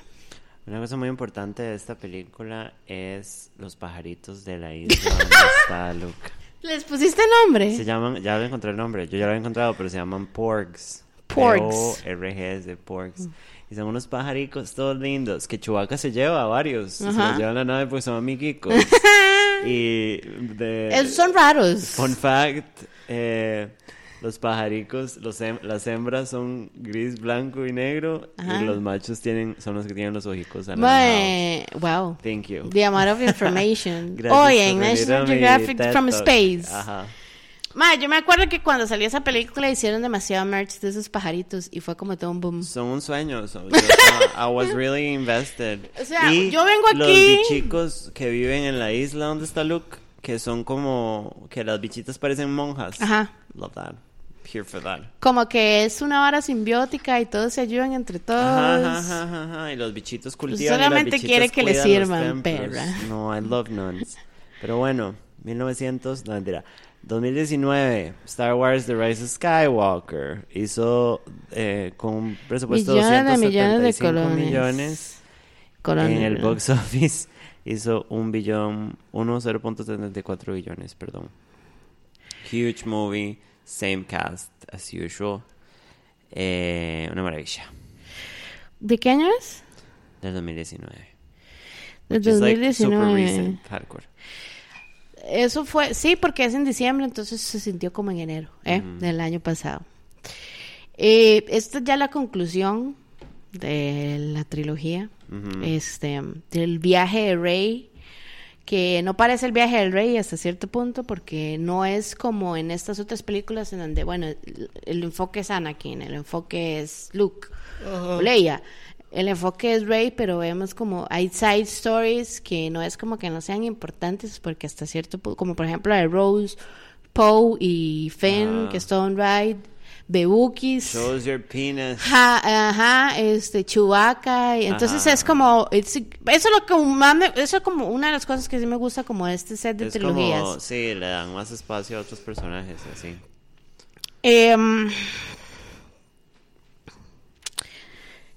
Speaker 1: Una cosa muy importante de esta película es los pajaritos de la isla donde está Luke.
Speaker 2: ¿Les pusiste nombre?
Speaker 1: Se llaman, ya lo encontré el nombre, yo ya lo había encontrado, pero se llaman porgs.
Speaker 2: Porgs.
Speaker 1: P-O-R-G-S, porgs. Y son unos pajaricos todos lindos, que Chewbacca se lleva a varios. Se
Speaker 2: Ajá.
Speaker 1: los lleva en la nave porque son amiguicos. y de...
Speaker 2: Es- son raros.
Speaker 1: Fun fact, eh, los pajaricos, los hem- las hembras son gris, blanco y negro
Speaker 2: Ajá.
Speaker 1: y los machos tienen son los que tienen los ojicos anaranjados.
Speaker 2: Wow.
Speaker 1: Thank you.
Speaker 2: The amount of information.
Speaker 1: Gracias
Speaker 2: Hoy en National
Speaker 1: a
Speaker 2: Geographic from. Space.
Speaker 1: Ajá.
Speaker 2: Mae, yo me acuerdo que cuando salió esa película hicieron demasiado merch de esos pajaritos y fue como todo un boom.
Speaker 1: Son un sueño. yo estaba- I was really invested.
Speaker 2: O sea,
Speaker 1: Y
Speaker 2: yo vengo
Speaker 1: Los
Speaker 2: aquí-
Speaker 1: bichicos que viven en la isla donde está Luke, que son como que las bichitas parecen monjas.
Speaker 2: Ajá.
Speaker 1: Love that. here for that.
Speaker 2: Como que es una vara simbiótica y todos se ayudan entre todos.
Speaker 1: Ajá, ajá, ajá, Y los bichitos cultivan. y las
Speaker 2: solamente quiere que le
Speaker 1: los
Speaker 2: sirvan, perra.
Speaker 1: No, I love nuns. Pero bueno, 1900, no mentira. 2019, Star Wars The Rise of Skywalker hizo eh, con un presupuesto de
Speaker 2: Millones de millones de
Speaker 1: 275 millones.
Speaker 2: Colones,
Speaker 1: en el box office hizo un billón, 1.0.74 billones, perdón. Huge movie, same cast as usual. Eh, una maravilla.
Speaker 2: ¿De qué año es?
Speaker 1: Del 2019.
Speaker 2: Del
Speaker 1: Which is, like,
Speaker 2: 2019.
Speaker 1: super recent, hardcore.
Speaker 2: Eso fue, sí, porque es en diciembre, entonces se sintió como en enero, ¿eh? Del año pasado. Eh, esta es ya la conclusión de la trilogía, este, del viaje de Rey, que no parece el viaje del Rey hasta cierto punto, porque no es como en estas otras películas en donde, bueno, el, el enfoque es Anakin, el enfoque es Luke, o Leia. El enfoque es Rey, pero vemos como hay side stories que no es como que no sean importantes, porque hasta cierto punto, como por ejemplo la de Rose, Poe y Finn,
Speaker 1: Ah.
Speaker 2: que es todo un ride, Bebukis.
Speaker 1: Shows your penis.
Speaker 2: Ajá, ajá, este, Chewbacca, y entonces
Speaker 1: Ajá.
Speaker 2: es como, it's- eso es lo que más me- eso es como una de las cosas que sí me gusta como este set de
Speaker 1: Es
Speaker 2: trilogías.
Speaker 1: como, sí, le dan más espacio a otros personajes, así.
Speaker 2: Em,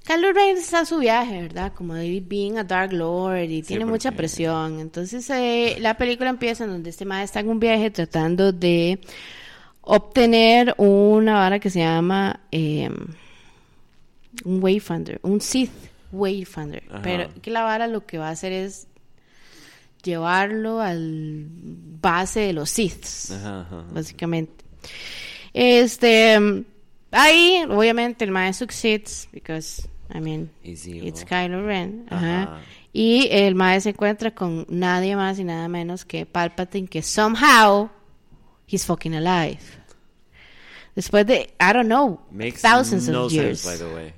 Speaker 2: Kylo Ren está a su viaje, ¿verdad? Como de being a Dark Lord y tiene mucha presión. Entonces, eh, la película empieza en donde este maestro está en un viaje tratando de obtener una vara que se llama em, un Wayfinder, un Sith Wayfinder.
Speaker 1: Ajá.
Speaker 2: Pero que la vara lo que va a hacer es llevarlo al base de los Siths
Speaker 1: Ajá, ajá.
Speaker 2: básicamente. Este, mm, ahí, obviamente, el maestro succeeds, because, I mean, it's Kylo Ren. Ajá.
Speaker 1: Ajá.
Speaker 2: Y el maestro se encuentra con nadie más y nada menos que Palpatine, que somehow he's fucking alive. Después de, I don't know,
Speaker 1: Makes
Speaker 2: thousands
Speaker 1: no
Speaker 2: of years.
Speaker 1: sense, by the way.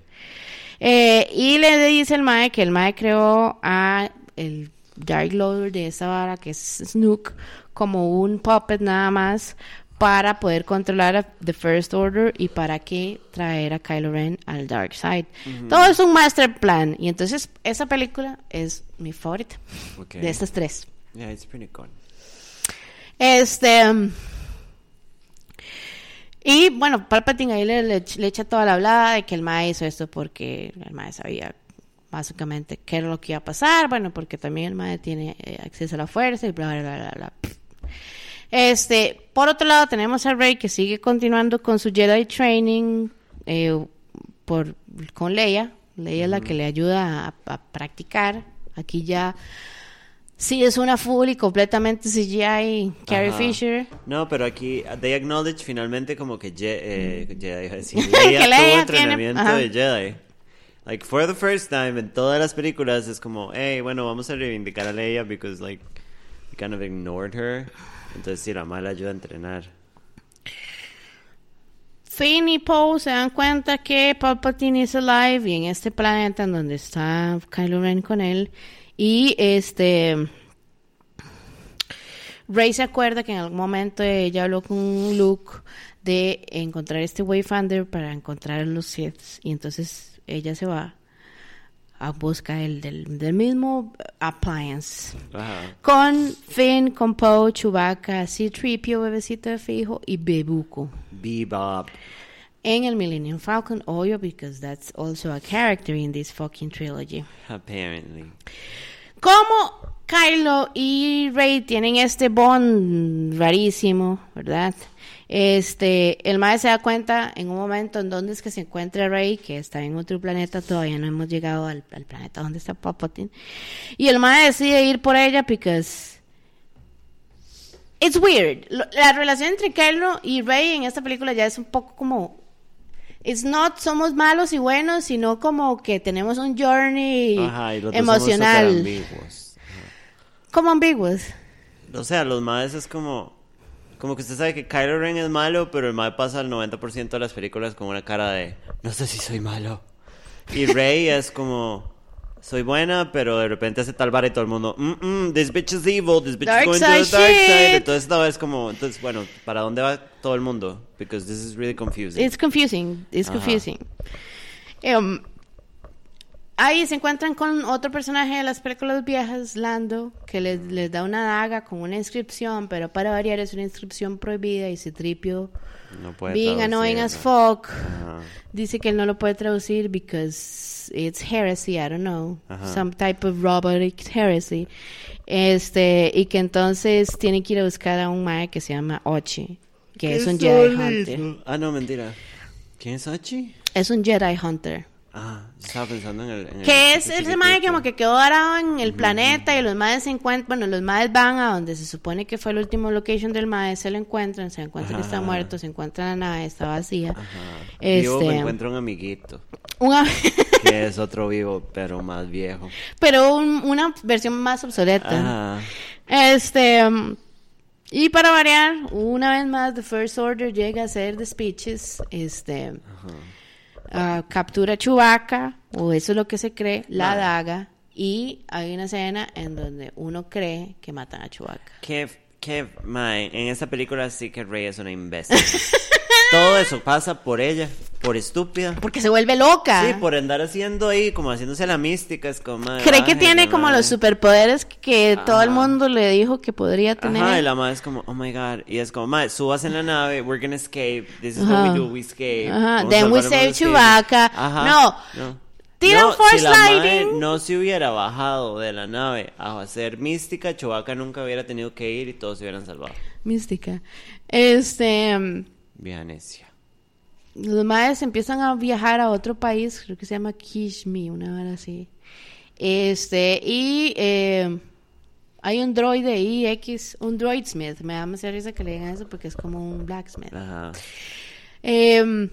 Speaker 2: Eh, y le dice el Mae que el Mae creó a el Dark Lord de esa vara, que es Snook, como un puppet nada más para poder controlar a The First Order y para que traer a Kylo Ren al Dark Side. Todo es un master plan. Y entonces esa película es mi favorita de estas tres.
Speaker 1: Yeah, it's pretty cool.
Speaker 2: Este. um, Y bueno, Palpatine ahí le, le, le echa toda la hablada de que el Mae hizo esto porque el Mae sabía básicamente qué era lo que iba a pasar. Bueno, porque también el Mae tiene eh, acceso a la fuerza y bla, bla, bla, bla, bla. Este, por otro lado, tenemos a Rey que sigue continuando con su Jedi Training eh, por, con Leia. Leia es la que le ayuda a, a practicar. Aquí ya sí es una full y completamente CGI Carrie
Speaker 1: Ajá.
Speaker 2: Fisher.
Speaker 1: No, pero aquí, they acknowledge finalmente como que Je eh, Jedi,
Speaker 2: Que
Speaker 1: Leia
Speaker 2: Leia
Speaker 1: tuvo entrenamiento de Jedi. Like, for the first time, en todas las películas es como, hey, bueno, vamos a reivindicar a Leia because, like, we kind of ignored her. Entonces, sí, la mala ayuda a entrenar.
Speaker 2: Finn y Poe se dan cuenta que Palpatine is alive y en este planeta en donde está Kylo Ren con él. Y este. Rey se acuerda que en algún momento ella habló con Luke de encontrar este Wayfinder para encontrar los Siths. Y entonces ella se va a buscar el del, del mismo appliance.
Speaker 1: Ajá.
Speaker 2: Con Finn, con Poe, Chewbacca, C-3PO, bebecito de fijo y Bebuco.
Speaker 1: Bebop.
Speaker 2: En el Millennium Falcon, obvio, because that's also a character in this fucking trilogy.
Speaker 1: Apparently.
Speaker 2: Como Kylo y Rey tienen este bond rarísimo, ¿verdad? Este, el Mae se da cuenta en un momento en donde es que se encuentra Rey, que está en otro planeta, todavía no hemos llegado al, al planeta donde está Palpatine. Y el Mae decide ir por ella because it's weird. La relación entre Kylo y Rey en esta película ya es un poco como It's not somos malos y buenos, sino como que tenemos un journey
Speaker 1: Ajá, y los dos somos
Speaker 2: emocional.
Speaker 1: súper ambiguos.
Speaker 2: como ambiguos.
Speaker 1: O sea, los maes es como... Como que usted sabe que Kylo Ren es malo, pero el mae pasa el 90% de las películas con una cara de... No sé si soy malo. Y Rey es como... soy buena, pero de repente hace tal vara y todo el mundo, mm, mm, this bitch is evil, this bitch
Speaker 2: Dark
Speaker 1: is going
Speaker 2: side
Speaker 1: to the dark side.
Speaker 2: shit.
Speaker 1: Entonces esta vez como, entonces bueno, ¿para dónde va todo el mundo? Because this is really confusing.
Speaker 2: It's confusing, it's
Speaker 1: Ajá.
Speaker 2: confusing. Um, ahí se encuentran con otro personaje de las películas viejas, Lando, que les, les da una daga con una inscripción, pero para variar es una inscripción prohibida y se tripio.
Speaker 1: no puede
Speaker 2: Being
Speaker 1: traducir,
Speaker 2: annoying as fuck.
Speaker 1: Ajá.
Speaker 2: Dice que él no lo puede traducir because it's heresy, I don't know.
Speaker 1: Ajá.
Speaker 2: Some type of robotic heresy. Este, y que entonces tiene que ir a buscar a un mae que se llama Ochi, que es un Jedi Hunter.
Speaker 1: Ah, no, mentira. ¿Quién es Hachi?
Speaker 2: Es un Jedi Hunter.
Speaker 1: Ah, estaba pensando en el... en el
Speaker 2: Que es ese mae como que quedó varado en el planeta y los maes se encuentran, bueno, los maes van a donde se supone que fue el último location del mae, se lo encuentran, se encuentran que está
Speaker 1: Ajá.
Speaker 2: muerto, se encuentra la nave, está vacía.
Speaker 1: Ajá.
Speaker 2: Este-
Speaker 1: Vivo me encuentro un amiguito,
Speaker 2: Una-
Speaker 1: que es otro vivo, pero más viejo.
Speaker 2: pero un- una versión más obsoleta.
Speaker 1: Ajá.
Speaker 2: Este, y para variar, una vez más, The First Order llega a hacer The Speeches, este, ah, captura a Chewbacca, o eso es lo que se cree, la daga, y hay una escena en donde uno cree que matan a Chewbacca.
Speaker 1: Que, que, mae, en esta película sí que Rey es una imbécil. Todo eso pasa por ella, por estúpida.
Speaker 2: Porque se vuelve loca.
Speaker 1: Sí, por andar haciendo ahí, como haciéndose la mística, es como... mae,
Speaker 2: Cree que tiene como los superpoderes que, todo el mundo le dijo que podría tener.
Speaker 1: Ajá, y la madre es como, oh my god. Y es como, madre, subas en la nave, we're gonna escape. This is
Speaker 2: Ajá.
Speaker 1: what we do, we escape.
Speaker 2: Ajá,
Speaker 1: Vamos
Speaker 2: then we save. Chewbacca.
Speaker 1: Ajá.
Speaker 2: No.
Speaker 1: no. No,
Speaker 2: force
Speaker 1: si la
Speaker 2: lightning.
Speaker 1: no se hubiera bajado de la nave a hacer mística, Chewbacca nunca hubiera tenido que ir y todos se hubieran salvado.
Speaker 2: Mística. Este.
Speaker 1: Vieja necia.
Speaker 2: Los maes empiezan a viajar a otro país, creo que se llama Kishmi, una hora así. Este, y eh, hay un droide ahí, X, un droidsmith. Me da más risa que le digan eso porque es como un blacksmith.
Speaker 1: Ajá.
Speaker 2: Eh,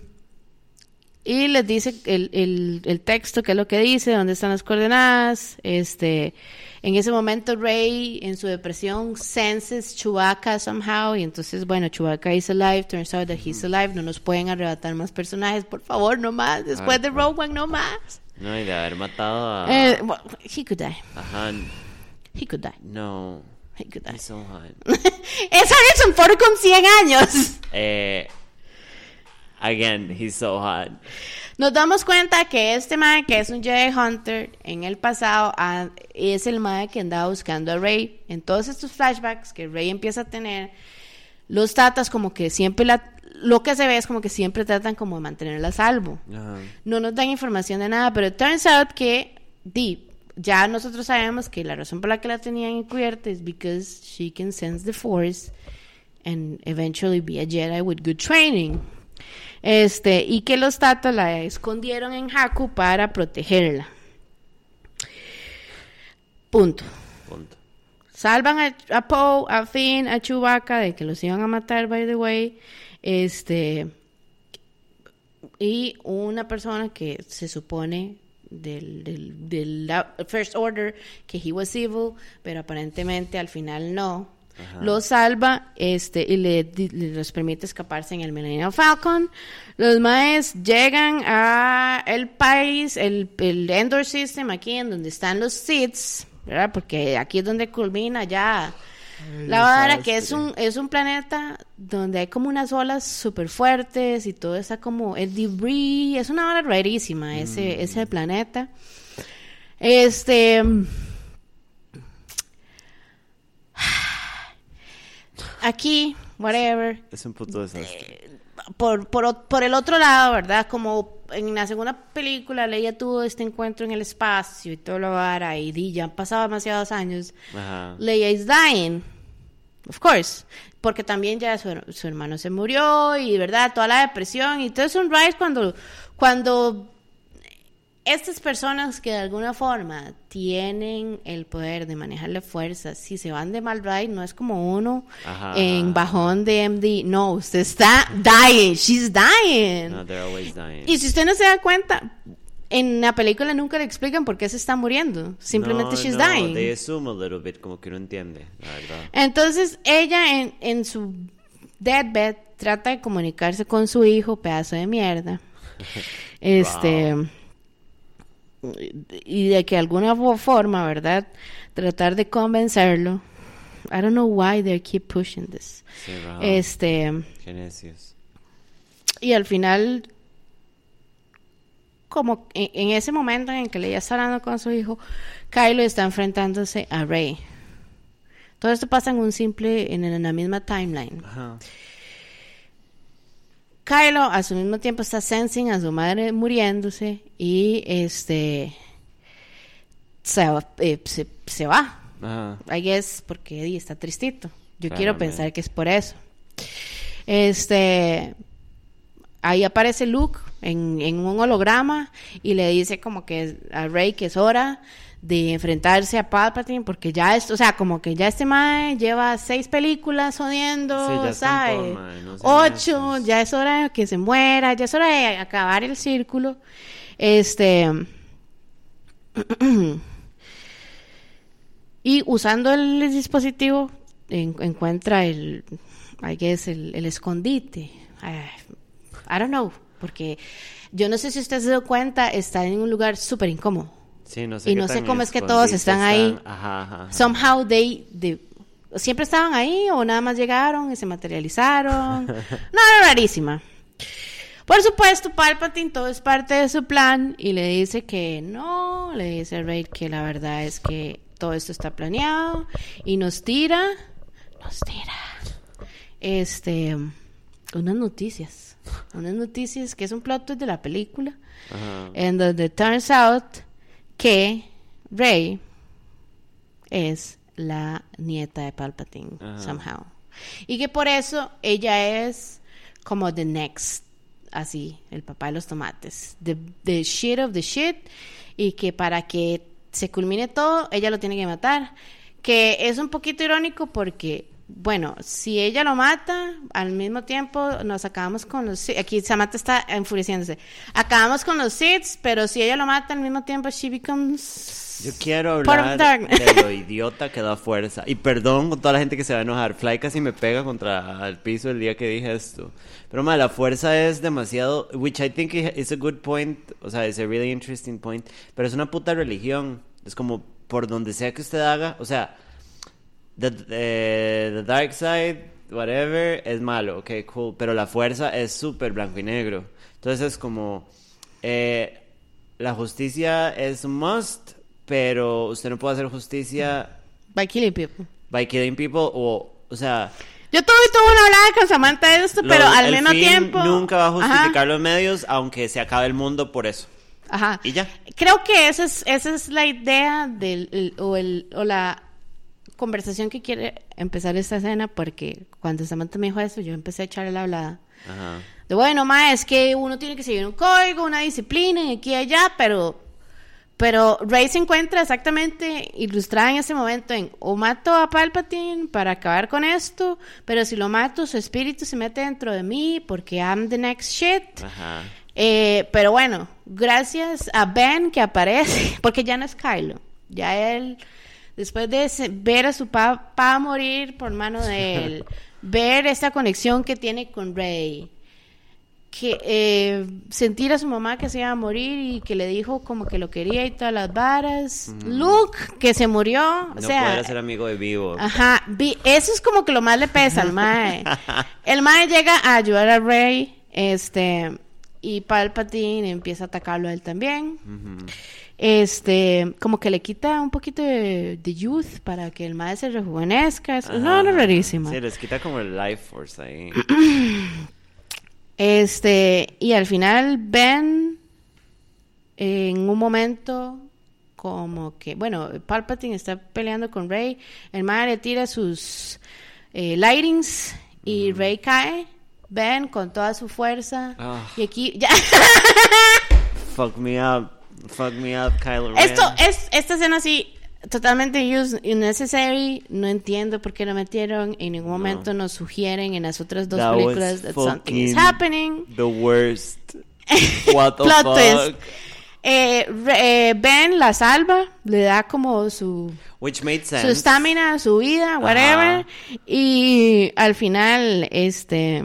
Speaker 2: y les dice el, el, el texto, qué es lo que dice, dónde están las coordenadas. Este, en ese momento Rey, en su depresión, senses Chewbacca somehow. Y entonces, bueno, Chewbacca is alive, turns out that he's alive. No nos pueden arrebatar más personajes, por favor, no más. Después
Speaker 1: Ay,
Speaker 2: de
Speaker 1: pues.
Speaker 2: Rogue One, no más.
Speaker 1: No, y de haber matado a...
Speaker 2: Eh, well, he could die.
Speaker 1: Ajá.
Speaker 2: He could die.
Speaker 1: No.
Speaker 2: He could die.
Speaker 1: He's so hot.
Speaker 2: es Harrison Ford con 100 años.
Speaker 1: eh... Again, he's so hot.
Speaker 2: Nos damos cuenta que este mae, que es un Jedi Hunter, en el pasado ah, es el mae que andaba buscando a Rey. En todos estos flashbacks que Rey empieza a tener, los tatas como que siempre la... Lo que se ve es como que siempre tratan como de mantenerla a salvo. No nos dan información de nada, pero it turns out que di, ya nosotros sabemos que la razón por la que la tenían encubierta es because she can sense the force and eventually be a Jedi with good training. Este, y que los tatas la escondieron en Haku para protegerla. Punto.
Speaker 1: Punto.
Speaker 2: Salvan a, a Poe, a Finn, a Chewbacca de que los iban a matar, by the way. Este. Y una persona que se supone del, del, del First Order que he was evil, pero aparentemente al final no. Lo salva este, y le, les permite escaparse en el Millennium Falcon. Los maes llegan a el país, el, el Endor System, aquí en donde están los Siths, ¿verdad? Porque aquí es donde culmina ya la vara, que es un, es un planeta donde hay como unas olas súper fuertes y todo está como el debris, es una hora rarísima ese, ese planeta. Este. Aquí, whatever,
Speaker 1: Es un puto desastre.
Speaker 2: por, por, o- por el otro lado, ¿verdad? Como en la segunda película, Leia tuvo este encuentro en el espacio y todo lo vara, y ya han pasado demasiados años.
Speaker 1: Ajá.
Speaker 2: Leia is dying. Of course. Porque también ya su, su hermano se murió y, ¿verdad? Toda la depresión. Y todo es un ride cuando, cuando estas personas que de alguna forma tienen el poder de manejar la fuerza, si se van de mal ride, no es como uno
Speaker 1: Ajá.
Speaker 2: en bajón de MD. No, usted está dying. She's dying.
Speaker 1: No, they're always dying.
Speaker 2: Y si usted no se da cuenta, en la película nunca le explican por qué se está muriendo. Simplemente
Speaker 1: no,
Speaker 2: she's
Speaker 1: no,
Speaker 2: dying.
Speaker 1: They assume a little bit, como que no entiende, la verdad.
Speaker 2: Entonces ella en, en su deathbed trata de comunicarse con su hijo, pedazo de mierda. Este. Y de que de alguna fo- forma, ¿verdad? Tratar de convencerlo. I don't know why they keep pushing this. Este,
Speaker 1: Qué necios.
Speaker 2: y al final, como en, en ese momento en que ella está hablando con su hijo, Kylo está enfrentándose a Rey. Todo esto pasa en un simple, en, en la misma timeline.
Speaker 1: Ajá.
Speaker 2: Kylo a su mismo tiempo está sensing a su madre muriéndose y este se, va- eh, se, se va. I guess porque di, está tristito. Yo quiero pensar que es por eso. Este ahí aparece Luke en, en un holograma y le dice como que a Rey que es hora de enfrentarse a Palpatine porque ya esto, o sea, como que ya este mae lleva seis películas
Speaker 1: sean
Speaker 2: Ocho, ya es hora de que se muera, ya es hora de acabar el círculo. Este y usando el dispositivo en- encuentra el I guess, el, el escondite. Ah, I don't know, porque yo no sé si usted se dio cuenta, está en un lugar súper incómodo.
Speaker 1: Sí, no sé
Speaker 2: Y no sé cómo es que todos están ahí.
Speaker 1: Ajá, ajá.
Speaker 2: Somehow they, they- siempre estaban ahí o nada más llegaron y se materializaron. no, era rarísima. Por supuesto, Palpatine todo es parte de su plan y le dice que no, le dice a Rey que la verdad es que todo esto está planeado y nos tira, nos tira, este, unas noticias, unas noticias que es un plot twist de la película en donde turns out que Rey es la nieta de Palpatine somehow. Y que por eso ella es como the next así el papá de los tomates. The, the shit of the shit. Y que para que se culmine todo ella lo tiene que matar. Que es un poquito irónico porque bueno, si ella lo mata, al mismo tiempo nos acabamos con los Sith. Aquí Samantha está enfureciéndose. Acabamos con los Sith, pero si ella lo mata al mismo tiempo, she becomes.
Speaker 1: Yo quiero hablar de lo idiota que da fuerza. Y perdón con toda la gente que se va a enojar. Fly casi me pega contra el piso el día que dije esto. Pero ma, la fuerza es demasiado. Which I think is a good point. O sea, es a really interesting point. Pero es una puta religión. Es como por donde sea que usted haga. O sea, the, eh, the dark side, whatever, es malo. Ok, cool. Pero la fuerza es súper blanco y negro. Entonces es como. eh, la justicia es un must, pero usted no puede hacer justicia
Speaker 2: By killing people.
Speaker 1: by killing people o, o sea,
Speaker 2: Yo tuve, tuve una hablada con Samantha de esto,
Speaker 1: lo-
Speaker 2: pero al
Speaker 1: fin
Speaker 2: tiempo.
Speaker 1: nunca va a justificar
Speaker 2: Ajá,
Speaker 1: los medios, aunque se acabe el mundo por eso.
Speaker 2: ajá.
Speaker 1: Y ya.
Speaker 2: Creo que esa es, esa es la idea del, el- o, el, o la conversación que quiere empezar esta escena, porque cuando Samantha me dijo eso, yo empecé a echarle la hablada.
Speaker 1: Ajá.
Speaker 2: De bueno, ma, es que uno tiene que seguir un código, una disciplina, y aquí y allá, pero, pero Rey se encuentra exactamente ilustrada en ese momento en o mato a Palpatine para acabar con esto, pero si lo mato, su espíritu se mete dentro de mí porque I'm the next shit.
Speaker 1: Ajá.
Speaker 2: Eh, pero bueno, gracias a Ben que aparece, porque ya no es Kylo, ya él, después de ver a su papá morir por mano de él, ver esta conexión que tiene con Rey, que eh, sentir a su mamá que se iba a morir y que le dijo como que lo quería y todas las varas, Luke que se murió, o
Speaker 1: No
Speaker 2: sea,
Speaker 1: poder ser amigo de vivo.
Speaker 2: Ajá, vi- eso es como que lo más le pesa al mae. El mae llega a ayudar a Rey, este, y Palpatine empieza a atacarlo a él también. Este, como que le quita un poquito de, de youth para que el mae se rejuvenezca. Es una hora rarísima.
Speaker 1: Sí, les quita como el life force ahí.
Speaker 2: Este, y al final Ben, en un momento, como que, bueno, Palpatine está peleando con Rey, el mae le tira sus eh, lightings y Rey cae. Ben con toda su fuerza.
Speaker 1: Ah.
Speaker 2: Y aquí, ya.
Speaker 1: Fuck me up. Fuck me up, Kylo Ren.
Speaker 2: Esto es, esta escena así, totalmente unnecessary. No entiendo por qué lo metieron. En ningún momento nos sugieren en las otras dos
Speaker 1: That
Speaker 2: películas that something is happening.
Speaker 1: The worst. What the
Speaker 2: Plot
Speaker 1: fuck?
Speaker 2: twist. Eh, eh, ben la salva, le da como su
Speaker 1: Which made sense.
Speaker 2: su estamina, su vida, whatever.
Speaker 1: Ajá.
Speaker 2: Y al final, este,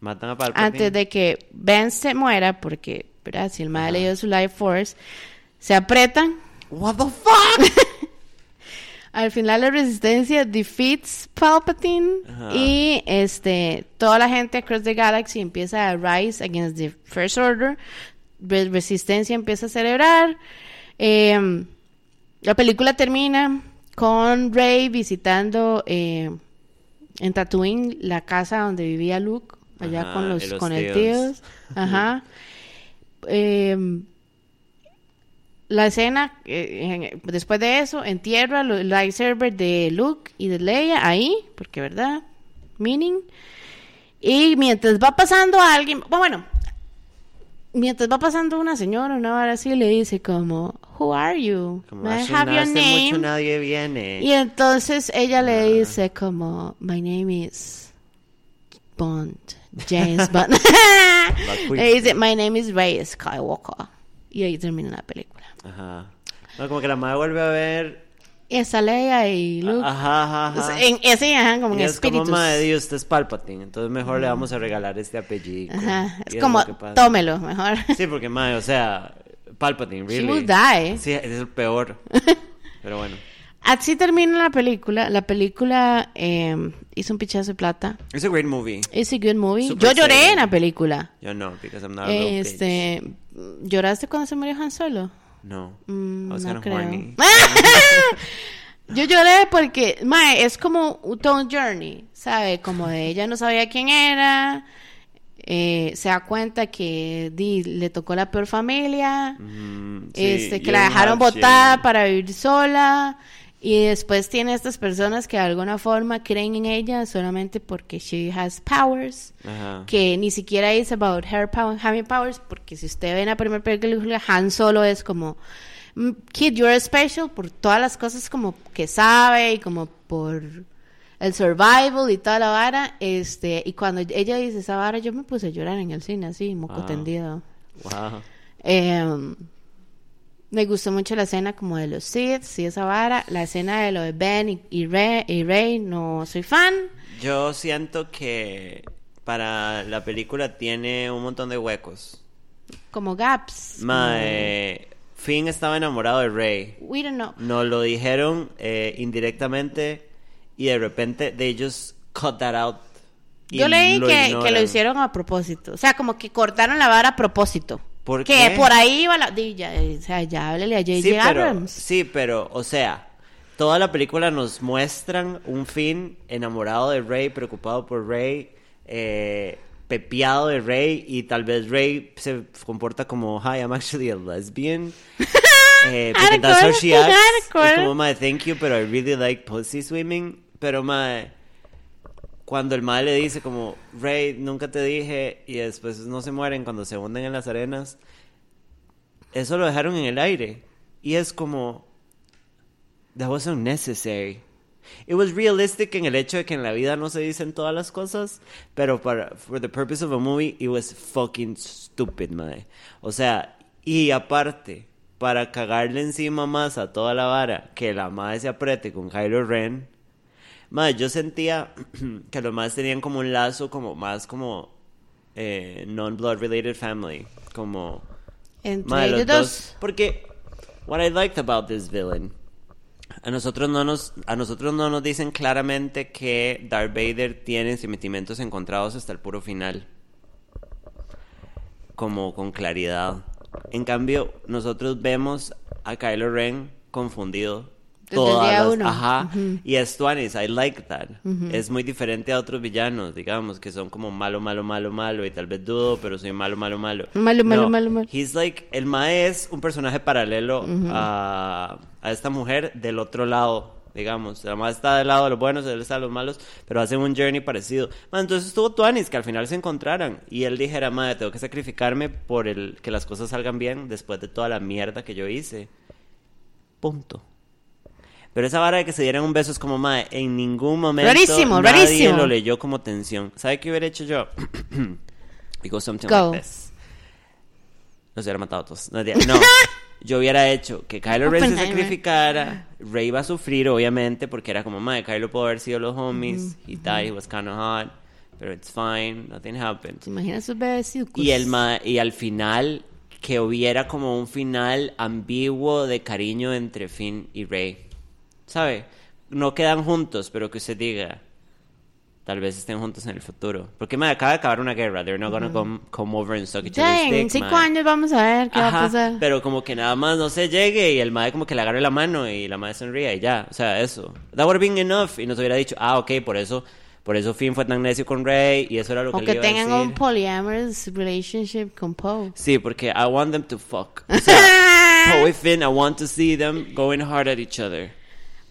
Speaker 1: Matan a Palpatine.
Speaker 2: antes de que Ben se muera, porque, ¿verdad? Si el madre le dio su life force, se apretan.
Speaker 1: What the fuck?
Speaker 2: Al final la resistencia defeats Palpatine
Speaker 1: Ajá.
Speaker 2: y este toda la gente across the galaxy empieza a rise against the First Order. Re- resistencia empieza a celebrar. Eh, la película termina con Rey visitando eh, en Tatooine la casa donde vivía Luke, allá
Speaker 1: Ajá,
Speaker 2: con los,
Speaker 1: los
Speaker 2: con el
Speaker 1: tíos.
Speaker 2: tío. Ajá. Eh, la escena, eh, después de eso, entierra el lightsaber de Luke y de Leia ahí, porque, ¿verdad? Meaning. Y mientras va pasando alguien, bueno, mientras va pasando una señora, una vara así, le dice como, Who are you?
Speaker 1: Como
Speaker 2: May I have your
Speaker 1: mucho
Speaker 2: name?
Speaker 1: nadie viene.
Speaker 2: Y entonces ella
Speaker 1: Ah.
Speaker 2: le dice como, My name is Bond, James Bond. le dice, My name is Rey Skywalker. Y ahí termina la película.
Speaker 1: Ajá. No, como que la madre vuelve a ver.
Speaker 2: Y está Leia y Luke.
Speaker 1: Ajá, ajá, ajá.
Speaker 2: En ese, ajá, como en
Speaker 1: y es como,
Speaker 2: espíritus.
Speaker 1: madre, Dios, usted es Palpatine, entonces mejor le vamos a regalar este apellido.
Speaker 2: Ajá, es como,
Speaker 1: pasa.
Speaker 2: tómelo, mejor.
Speaker 1: Sí, porque, madre, o sea, Palpatine,
Speaker 2: She
Speaker 1: really.
Speaker 2: will die.
Speaker 1: Sí, es el peor. Pero bueno.
Speaker 2: Así termina la película. La película eh, hizo un pichazo de plata.
Speaker 1: It's a great movie.
Speaker 2: Es a good movie.
Speaker 1: Super
Speaker 2: Yo lloré en la película.
Speaker 1: Yo no, because I'm not a real bitch.
Speaker 2: Este, ¿lloraste cuando se murió Han Solo?
Speaker 1: No.
Speaker 2: Mm,
Speaker 1: I was
Speaker 2: no creo.
Speaker 1: horny.
Speaker 2: Yo lloré porque, mae, es como un Tone Journey, ¿sabe? Como de ella no sabía quién era, eh, se da cuenta que di, le tocó la peor familia,
Speaker 1: Mm, sí,
Speaker 2: este, que la dejaron botada para vivir sola, y después tiene estas personas que de alguna forma creen en ella solamente porque she has powers
Speaker 1: Ajá.
Speaker 2: que ni siquiera es about her power, having powers, porque si usted ve en la primera película, Han Solo es como, "Mm, kid, you're special por todas las cosas como que sabe y como por el survival y toda la vara, este, y cuando ella dice esa vara, yo me puse a llorar en el cine, así, moco
Speaker 1: Wow.
Speaker 2: tendido.
Speaker 1: Wow.
Speaker 2: Em, me gustó mucho la escena como de los Sith y esa vara, la escena de lo de Ben y, y Rey, y Rey, no soy fan.
Speaker 1: Yo siento que para la película tiene un montón de huecos.
Speaker 2: Como gaps.
Speaker 1: Mae, Finn estaba enamorado de Rey.
Speaker 2: we don't know.
Speaker 1: Nos lo dijeron eh, indirectamente y de repente they just cut that out. y
Speaker 2: Yo leí que, que lo hicieron a propósito. O sea, como que cortaron la vara a propósito.
Speaker 1: ¿Por
Speaker 2: que por ahí iba la. ya, o sea, ya háblele a J.J.
Speaker 1: Sí pero, sí, pero, o sea, toda la película nos muestran un Finn enamorado de Rey, preocupado por Rey, eh, pepeado de Rey, y tal vez Rey se comporta como, hi, I'm actually a lesbian. Eh, porque that's how she acts.
Speaker 2: Hardcore.
Speaker 1: Es como, mae, thank you, pero I really like pussy swimming. Pero, mae, cuando el mae le dice como, Rey, nunca te dije, y después no se mueren cuando se hunden en las arenas, eso lo dejaron en el aire. Y es como, that was unnecessary. It was realistic en el hecho de que en la vida no se dicen todas las cosas, pero para for the purpose of a movie, it was fucking stupid, mae. O sea, y aparte, para cagarle encima más a toda la vara, que la madre se apriete con Kylo Ren, mae, yo sentía que los más tenían como un lazo como más como eh, non-blood related family, como
Speaker 2: Entre
Speaker 1: los
Speaker 2: ellos
Speaker 1: dos. Porque what I liked about this villain a nosotros no nos a nosotros no nos dicen claramente que Darth Vader tiene sentimientos encontrados hasta el puro final. Como con claridad. En cambio, nosotros vemos a Kylo Ren confundido. Todas las-
Speaker 2: uno.
Speaker 1: Ajá.
Speaker 2: Ujú.
Speaker 1: Y es Tuanis, I like that. Es muy diferente a otros villanos, digamos, que son como malo, malo, malo, malo. Y tal vez dudo, pero soy malo, malo, malo.
Speaker 2: Malo, malo,
Speaker 1: No,
Speaker 2: malo, malo.
Speaker 1: He's like, el Mae es un personaje paralelo a, a esta mujer del otro lado, digamos. La Mae está del lado de los buenos, él está de los malos, pero hacen un journey parecido. Man, entonces estuvo Tuanis, que al final se encontraran. Y él dijera, Mae, tengo que sacrificarme por el que las cosas salgan bien después de toda la mierda que yo hice. Punto. Pero esa vara de que se dieran un beso es como, Mae, en ningún momento
Speaker 2: Rarísimo,
Speaker 1: nadie
Speaker 2: rarísimo.
Speaker 1: lo leyó como tensión. ¿Sabe qué hubiera hecho yo? y go something
Speaker 2: Go.
Speaker 1: like this. Los hubiera matado a todos. No, yo hubiera hecho que Kylo Ren se sacrificara. Rey iba a sufrir, obviamente, porque era como, madre, Kylo pudo haber sido los homies. He died, he was kind of hot. Pero it's fine, nothing happened.
Speaker 2: ¿Se imagina sus bebecitos?
Speaker 1: Y, el ma y al final, que hubiera como un final ambiguo de cariño entre Finn y Rey. ¿Sabe? No quedan juntos, pero que usted diga, tal vez estén juntos en el futuro. Porque me acaba de acabar una guerra. They're not gonna come, come over and suck each other's
Speaker 2: en
Speaker 1: dick,
Speaker 2: cinco
Speaker 1: mae.
Speaker 2: años vamos a ver qué va a
Speaker 1: Ajá,
Speaker 2: pasar.
Speaker 1: pero como que nada más no se llegue y el mae como que le agarre la mano y la mae sonríe y ya, o sea, eso. That would have been enough y nos hubiera dicho, ah, ok, por eso, por eso Finn fue tan necio con Rey y eso era lo que
Speaker 2: O
Speaker 1: le
Speaker 2: que
Speaker 1: iba a
Speaker 2: tengan
Speaker 1: decir.
Speaker 2: un polyamorous relationship con Poe.
Speaker 1: Sí, porque I want them to fuck. O sea, Poe y Finn, I want to see them going hard at each other.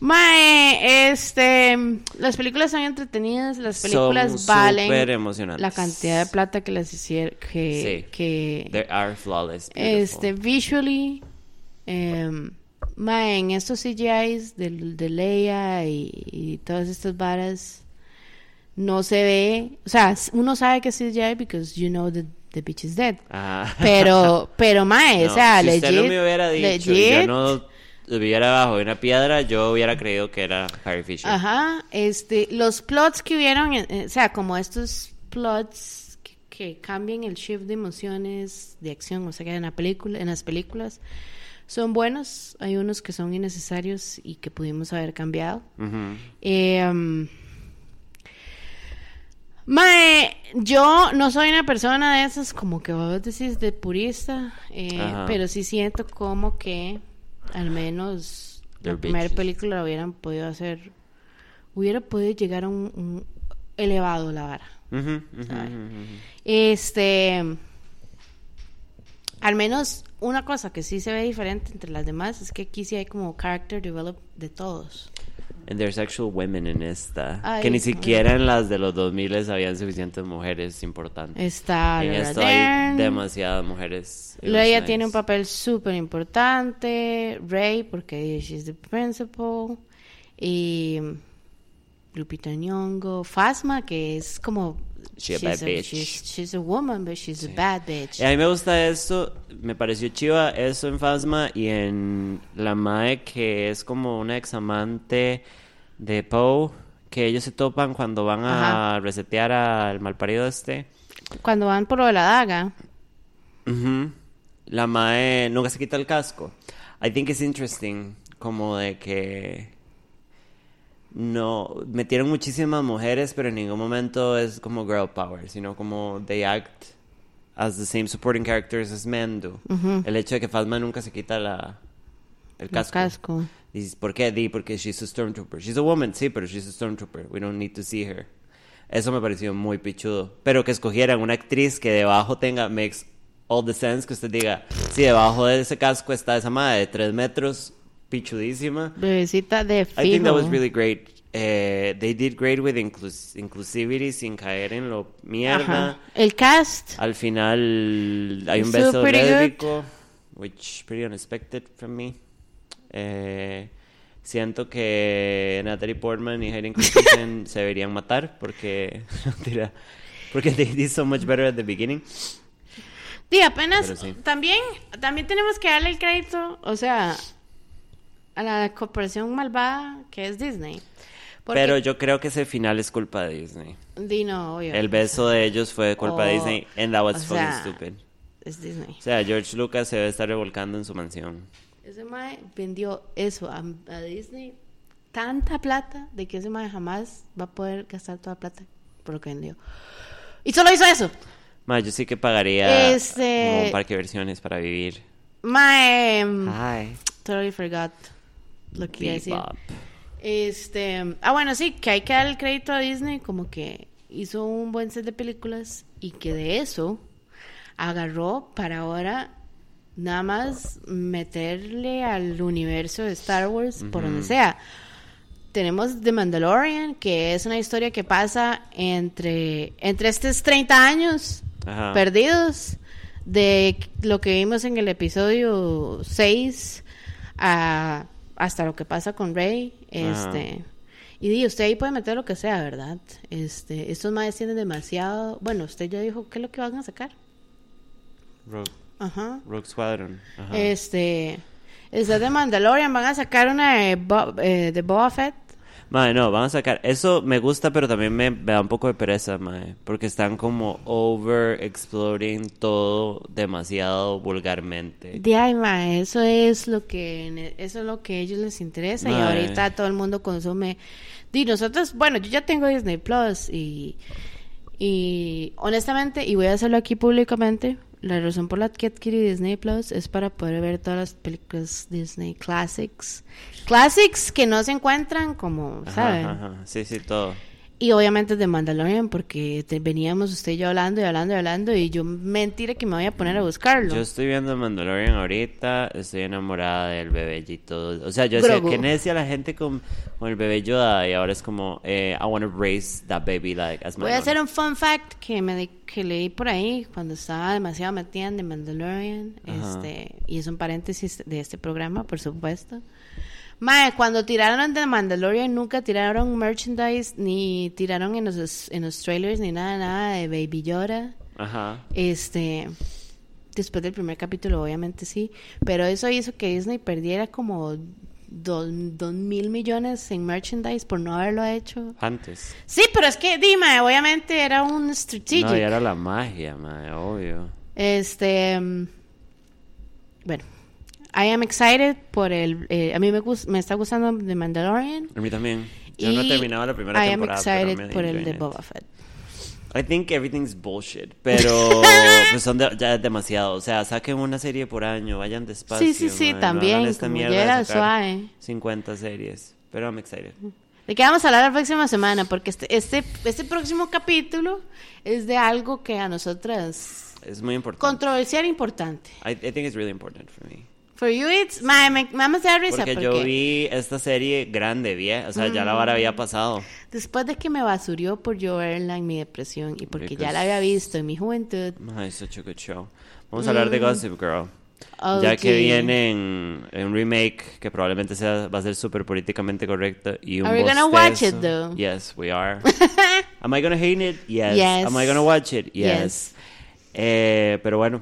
Speaker 2: Mae, este, las películas son entretenidas, las películas
Speaker 1: Son
Speaker 2: valen
Speaker 1: emocionantes.
Speaker 2: la cantidad de plata que las hicieron, que,
Speaker 1: Sí.
Speaker 2: que
Speaker 1: They are flawless. beautiful.
Speaker 2: este, visually, em, mae, en estos CGIs de, de Leia y, y todas estas varas, no se ve, o sea, uno sabe que es CGI because you know that the bitch is dead.
Speaker 1: Ajá.
Speaker 2: Pero, pero mae,
Speaker 1: No,
Speaker 2: o sea,
Speaker 1: si usted
Speaker 2: legit,
Speaker 1: no me hubiera dicho y
Speaker 2: legit,
Speaker 1: yo no estuviera bajo de una piedra, yo hubiera creído que era Carrie Fisher.
Speaker 2: Ajá, este, los plots que hubieron, eh, eh, o sea, como estos plots que, que cambian el shift de emociones, de acción, o sea, que en la película, en las películas, son buenos. Hay unos que son innecesarios y que pudimos haber cambiado. Eh, um, mae, yo no soy una persona de esas como que vos decís de purista, eh, pero sí siento como que al menos la primera película la hubieran podido hacer, hubiera podido llegar a un, un elevado la vara. Este, al menos una cosa que sí se ve diferente entre las demás es que aquí sí hay como character develop de todos.
Speaker 1: And there's actual women en esta.
Speaker 2: Ay,
Speaker 1: que ni
Speaker 2: ay.
Speaker 1: siquiera en las de los 2000 habían suficientes mujeres importantes.
Speaker 2: Está
Speaker 1: en esto hay demasiadas mujeres.
Speaker 2: Leia tiene un papel súper importante. Rey, porque she's the principal. Y Lupita Nyong'o. Fasma, que es como...
Speaker 1: She a bad bitch.
Speaker 2: She's, she's a woman, but she's a bad bitch.
Speaker 1: A mí me gusta esto, me pareció chiva eso en Fasma y en La Mae, que es como una examante de Poe, que ellos se topan cuando van a
Speaker 2: Ajá.
Speaker 1: resetear al malparido este.
Speaker 2: Cuando van por lo de la daga.
Speaker 1: La Mae nunca se quita el casco. I think it's interesting, como de que no metieron muchísimas mujeres, pero en ningún momento es como girl power, sino como they act as the same supporting characters as men do. El hecho de que Phasma nunca se quita la el
Speaker 2: El
Speaker 1: casco.
Speaker 2: casco.
Speaker 1: Dices, ¿por qué? Di, porque she's a stormtrooper. She's a woman, sí, pero she's a stormtrooper. We don't need to see her. Eso me pareció muy pichudo. Pero que escogieran una actriz que debajo tenga, makes all the sense, que usted diga, sí, debajo de ese casco está esa madre de tres metros, pichudísima.
Speaker 2: Bebecita de
Speaker 1: I think that
Speaker 2: fijo.
Speaker 1: was really great. Eh, they did great with inclus inclusivity sin caer en lo mierda.
Speaker 2: Ajá. El cast.
Speaker 1: Al final hay un
Speaker 2: So
Speaker 1: beso lésbico, which pretty unexpected from me. Eh, siento que Natalie Portman y Hayden Christensen se deberían matar porque porque they did so much better at the beginning.
Speaker 2: Sí, apenas
Speaker 1: sí.
Speaker 2: también también tenemos que darle el crédito, o sea, a la corporación malvada que es Disney. Porque-
Speaker 1: Pero yo creo que ese final es culpa de Disney.
Speaker 2: Di no, obvio.
Speaker 1: El beso de ellos fue culpa de
Speaker 2: Oh,
Speaker 1: Disney and that was fucking
Speaker 2: sea,
Speaker 1: stupid.
Speaker 2: Es Disney.
Speaker 1: O sea, George Lucas se debe estar revolcando en su mansión.
Speaker 2: Ese mae vendió eso a, a Disney tanta plata de que ese mae jamás va a poder gastar toda la plata por lo que vendió. Y solo hizo eso.
Speaker 1: Ma, yo sí que pagaría
Speaker 2: Este-
Speaker 1: un parque de versiones para vivir.
Speaker 2: Mae,
Speaker 1: Hi.
Speaker 2: totally forgot lo que iba a decir. Este, ah bueno, sí, que hay que dar el crédito a Disney como que hizo un buen set de películas y que de eso agarró para ahora nada más meterle al universo de Star Wars por donde sea. Tenemos The Mandalorian, que es una historia que pasa entre, entre estos 30 años
Speaker 1: Ajá.
Speaker 2: perdidos de lo que vimos en el episodio 6 a- hasta lo que pasa con Rey. Este, y di, usted ahí puede meter lo que sea, ¿verdad? Este, estos maes tienen demasiado. Bueno, usted ya dijo qué es lo que van a sacar.
Speaker 1: Rogue,
Speaker 2: Ajá.
Speaker 1: Rogue Squadron. Ajá.
Speaker 2: Este, está de Mandalorian, van a sacar una de, eh, de Boba Fett.
Speaker 1: Mae, no, vamos a sacar. Eso me gusta, pero también me, me da un poco de pereza, mae. Porque están como over exploring todo demasiado vulgarmente.
Speaker 2: De ahí, ma, eso es lo que eso es lo que a ellos les interesa y ahorita todo el mundo consume. Y nosotros, bueno, yo ya tengo Disney Plus y y honestamente y voy a hacerlo aquí públicamente, la razón por la que adquirí Disney Plus es para poder ver todas las películas Disney Classics. Classics que no se encuentran como, ¿saben?
Speaker 1: ajá, ajá. Sí, sí, todo.
Speaker 2: Y obviamente de Mandalorian porque te- veníamos usted y yo hablando y hablando y hablando y yo mentira que me voy a poner a buscarlo.
Speaker 1: Yo estoy viendo Mandalorian ahorita, estoy enamorada del bebé y todo. O sea, yo decía, que necia la gente con, con el bebé Yoda y ahora es como, eh, I want to raise that baby like as my
Speaker 2: Voy a hacer un fun fact que me que leí por ahí cuando estaba demasiado metida en The Mandalorian.
Speaker 1: Ajá.
Speaker 2: Este, y es un paréntesis de este programa, por supuesto. Mae, cuando tiraron The Mandalorian nunca tiraron merchandise, ni tiraron en los, en los trailers, ni nada, nada de Baby Yoda.
Speaker 1: Ajá.
Speaker 2: Este, después del primer capítulo, obviamente sí. Pero eso hizo que Disney perdiera como dos, dos mil millones en merchandise por no haberlo hecho.
Speaker 1: Antes.
Speaker 2: Sí, pero es que, Dima, obviamente era un strategic.
Speaker 1: No, y era la magia, mae, obvio.
Speaker 2: Este. mm, Bueno. I am excited por el. eh, a mí me, me está gustando The Mandalorian.
Speaker 1: A mí también. Yo no he
Speaker 2: y
Speaker 1: terminado la primera
Speaker 2: I am
Speaker 1: temporada, pero
Speaker 2: excited
Speaker 1: me
Speaker 2: por el de. Boba Fett.
Speaker 1: I think everything's bullshit, pero pues son de- ya demasiado. O sea, saquen una serie por año, vayan despacio.
Speaker 2: Sí, sí, sí,
Speaker 1: no
Speaker 2: también,
Speaker 1: hagan esta
Speaker 2: como
Speaker 1: mierda de
Speaker 2: suave.
Speaker 1: 50 series, pero I'm excited.
Speaker 2: ¿De qué vamos a hablar la próxima semana? Porque este, este, este próximo capítulo es de algo que a nosotras.
Speaker 1: Es muy importante.
Speaker 2: Controversial e importante.
Speaker 1: I, I think it's really important for me.
Speaker 2: For you, it's. Ma, me, me vamos a dar risa
Speaker 1: Porque
Speaker 2: porque,
Speaker 1: yo vi esta serie grande, vieja. O sea, ya la vara
Speaker 2: Mm.
Speaker 1: había pasado.
Speaker 2: después de que me basurió por yo verla en mi depresión y porque ya
Speaker 1: Because-
Speaker 2: la había visto en mi juventud.
Speaker 1: Ay, such a good show. Vamos a hablar de Gossip Girl.
Speaker 2: Mm. Oh,
Speaker 1: ya que viene en, en un remake que probablemente sea, va a ser súper políticamente correcto y un
Speaker 2: Are we gonna watch it, though?
Speaker 1: Yes, we are. Am I gonna hate it? Yes.
Speaker 2: Yes.
Speaker 1: Am I gonna watch it? Yes.
Speaker 2: Yes.
Speaker 1: Eh, pero bueno,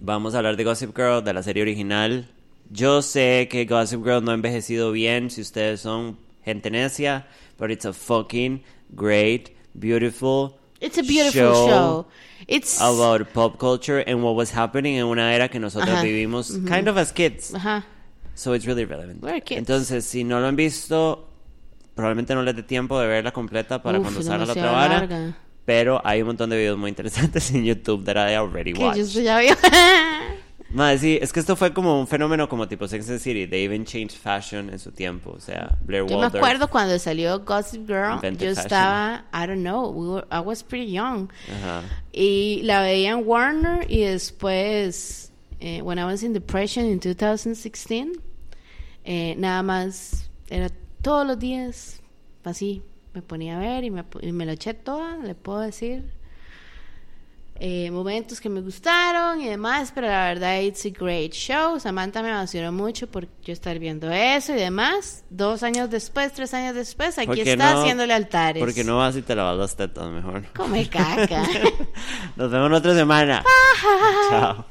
Speaker 1: vamos a hablar de Gossip Girl, de la serie original. Yo sé que Gossip Girl no ha envejecido bien si ustedes son gente necia, but it's a fucking great, beautiful
Speaker 2: It's a beautiful show. It's.
Speaker 1: about pop culture and what was happening en una era que nosotros
Speaker 2: Ajá.
Speaker 1: vivimos kind of as kids.
Speaker 2: Ajá.
Speaker 1: So it's really relevant.
Speaker 2: We're kids.
Speaker 1: Entonces, si no lo han visto, probablemente no les dé tiempo de verla completa para
Speaker 2: Uf,
Speaker 1: cuando salga la otra vara. Pero hay un montón de videos muy interesantes en YouTube that I already
Speaker 2: Que yo
Speaker 1: watched.
Speaker 2: ya vio.
Speaker 1: Madre, sí, es que esto fue como un fenómeno como tipo Sex and City. They even changed fashion en su tiempo. O sea, Blair
Speaker 2: Yo me acuerdo cuando salió Gossip Girl, yo
Speaker 1: fashion.
Speaker 2: estaba, I don't know, we were- I was pretty young.
Speaker 1: Ajá.
Speaker 2: Y la veía en Warner y después, eh, when I was in depression in 2016, eh, nada más, era todos los días, así, me ponía a ver y me, y me lo eché toda, le puedo decir. Eh, momentos que me gustaron y demás, pero la verdad it's a great show. Samantha me emocionó mucho por yo estar viendo eso y demás. Dos años después, tres años después,
Speaker 1: ¿Por
Speaker 2: aquí está
Speaker 1: no-
Speaker 2: haciéndole altares.
Speaker 1: Porque no vas y te lavas las tetas mejor.
Speaker 2: Come caca.
Speaker 1: Nos vemos la otra semana. Chao.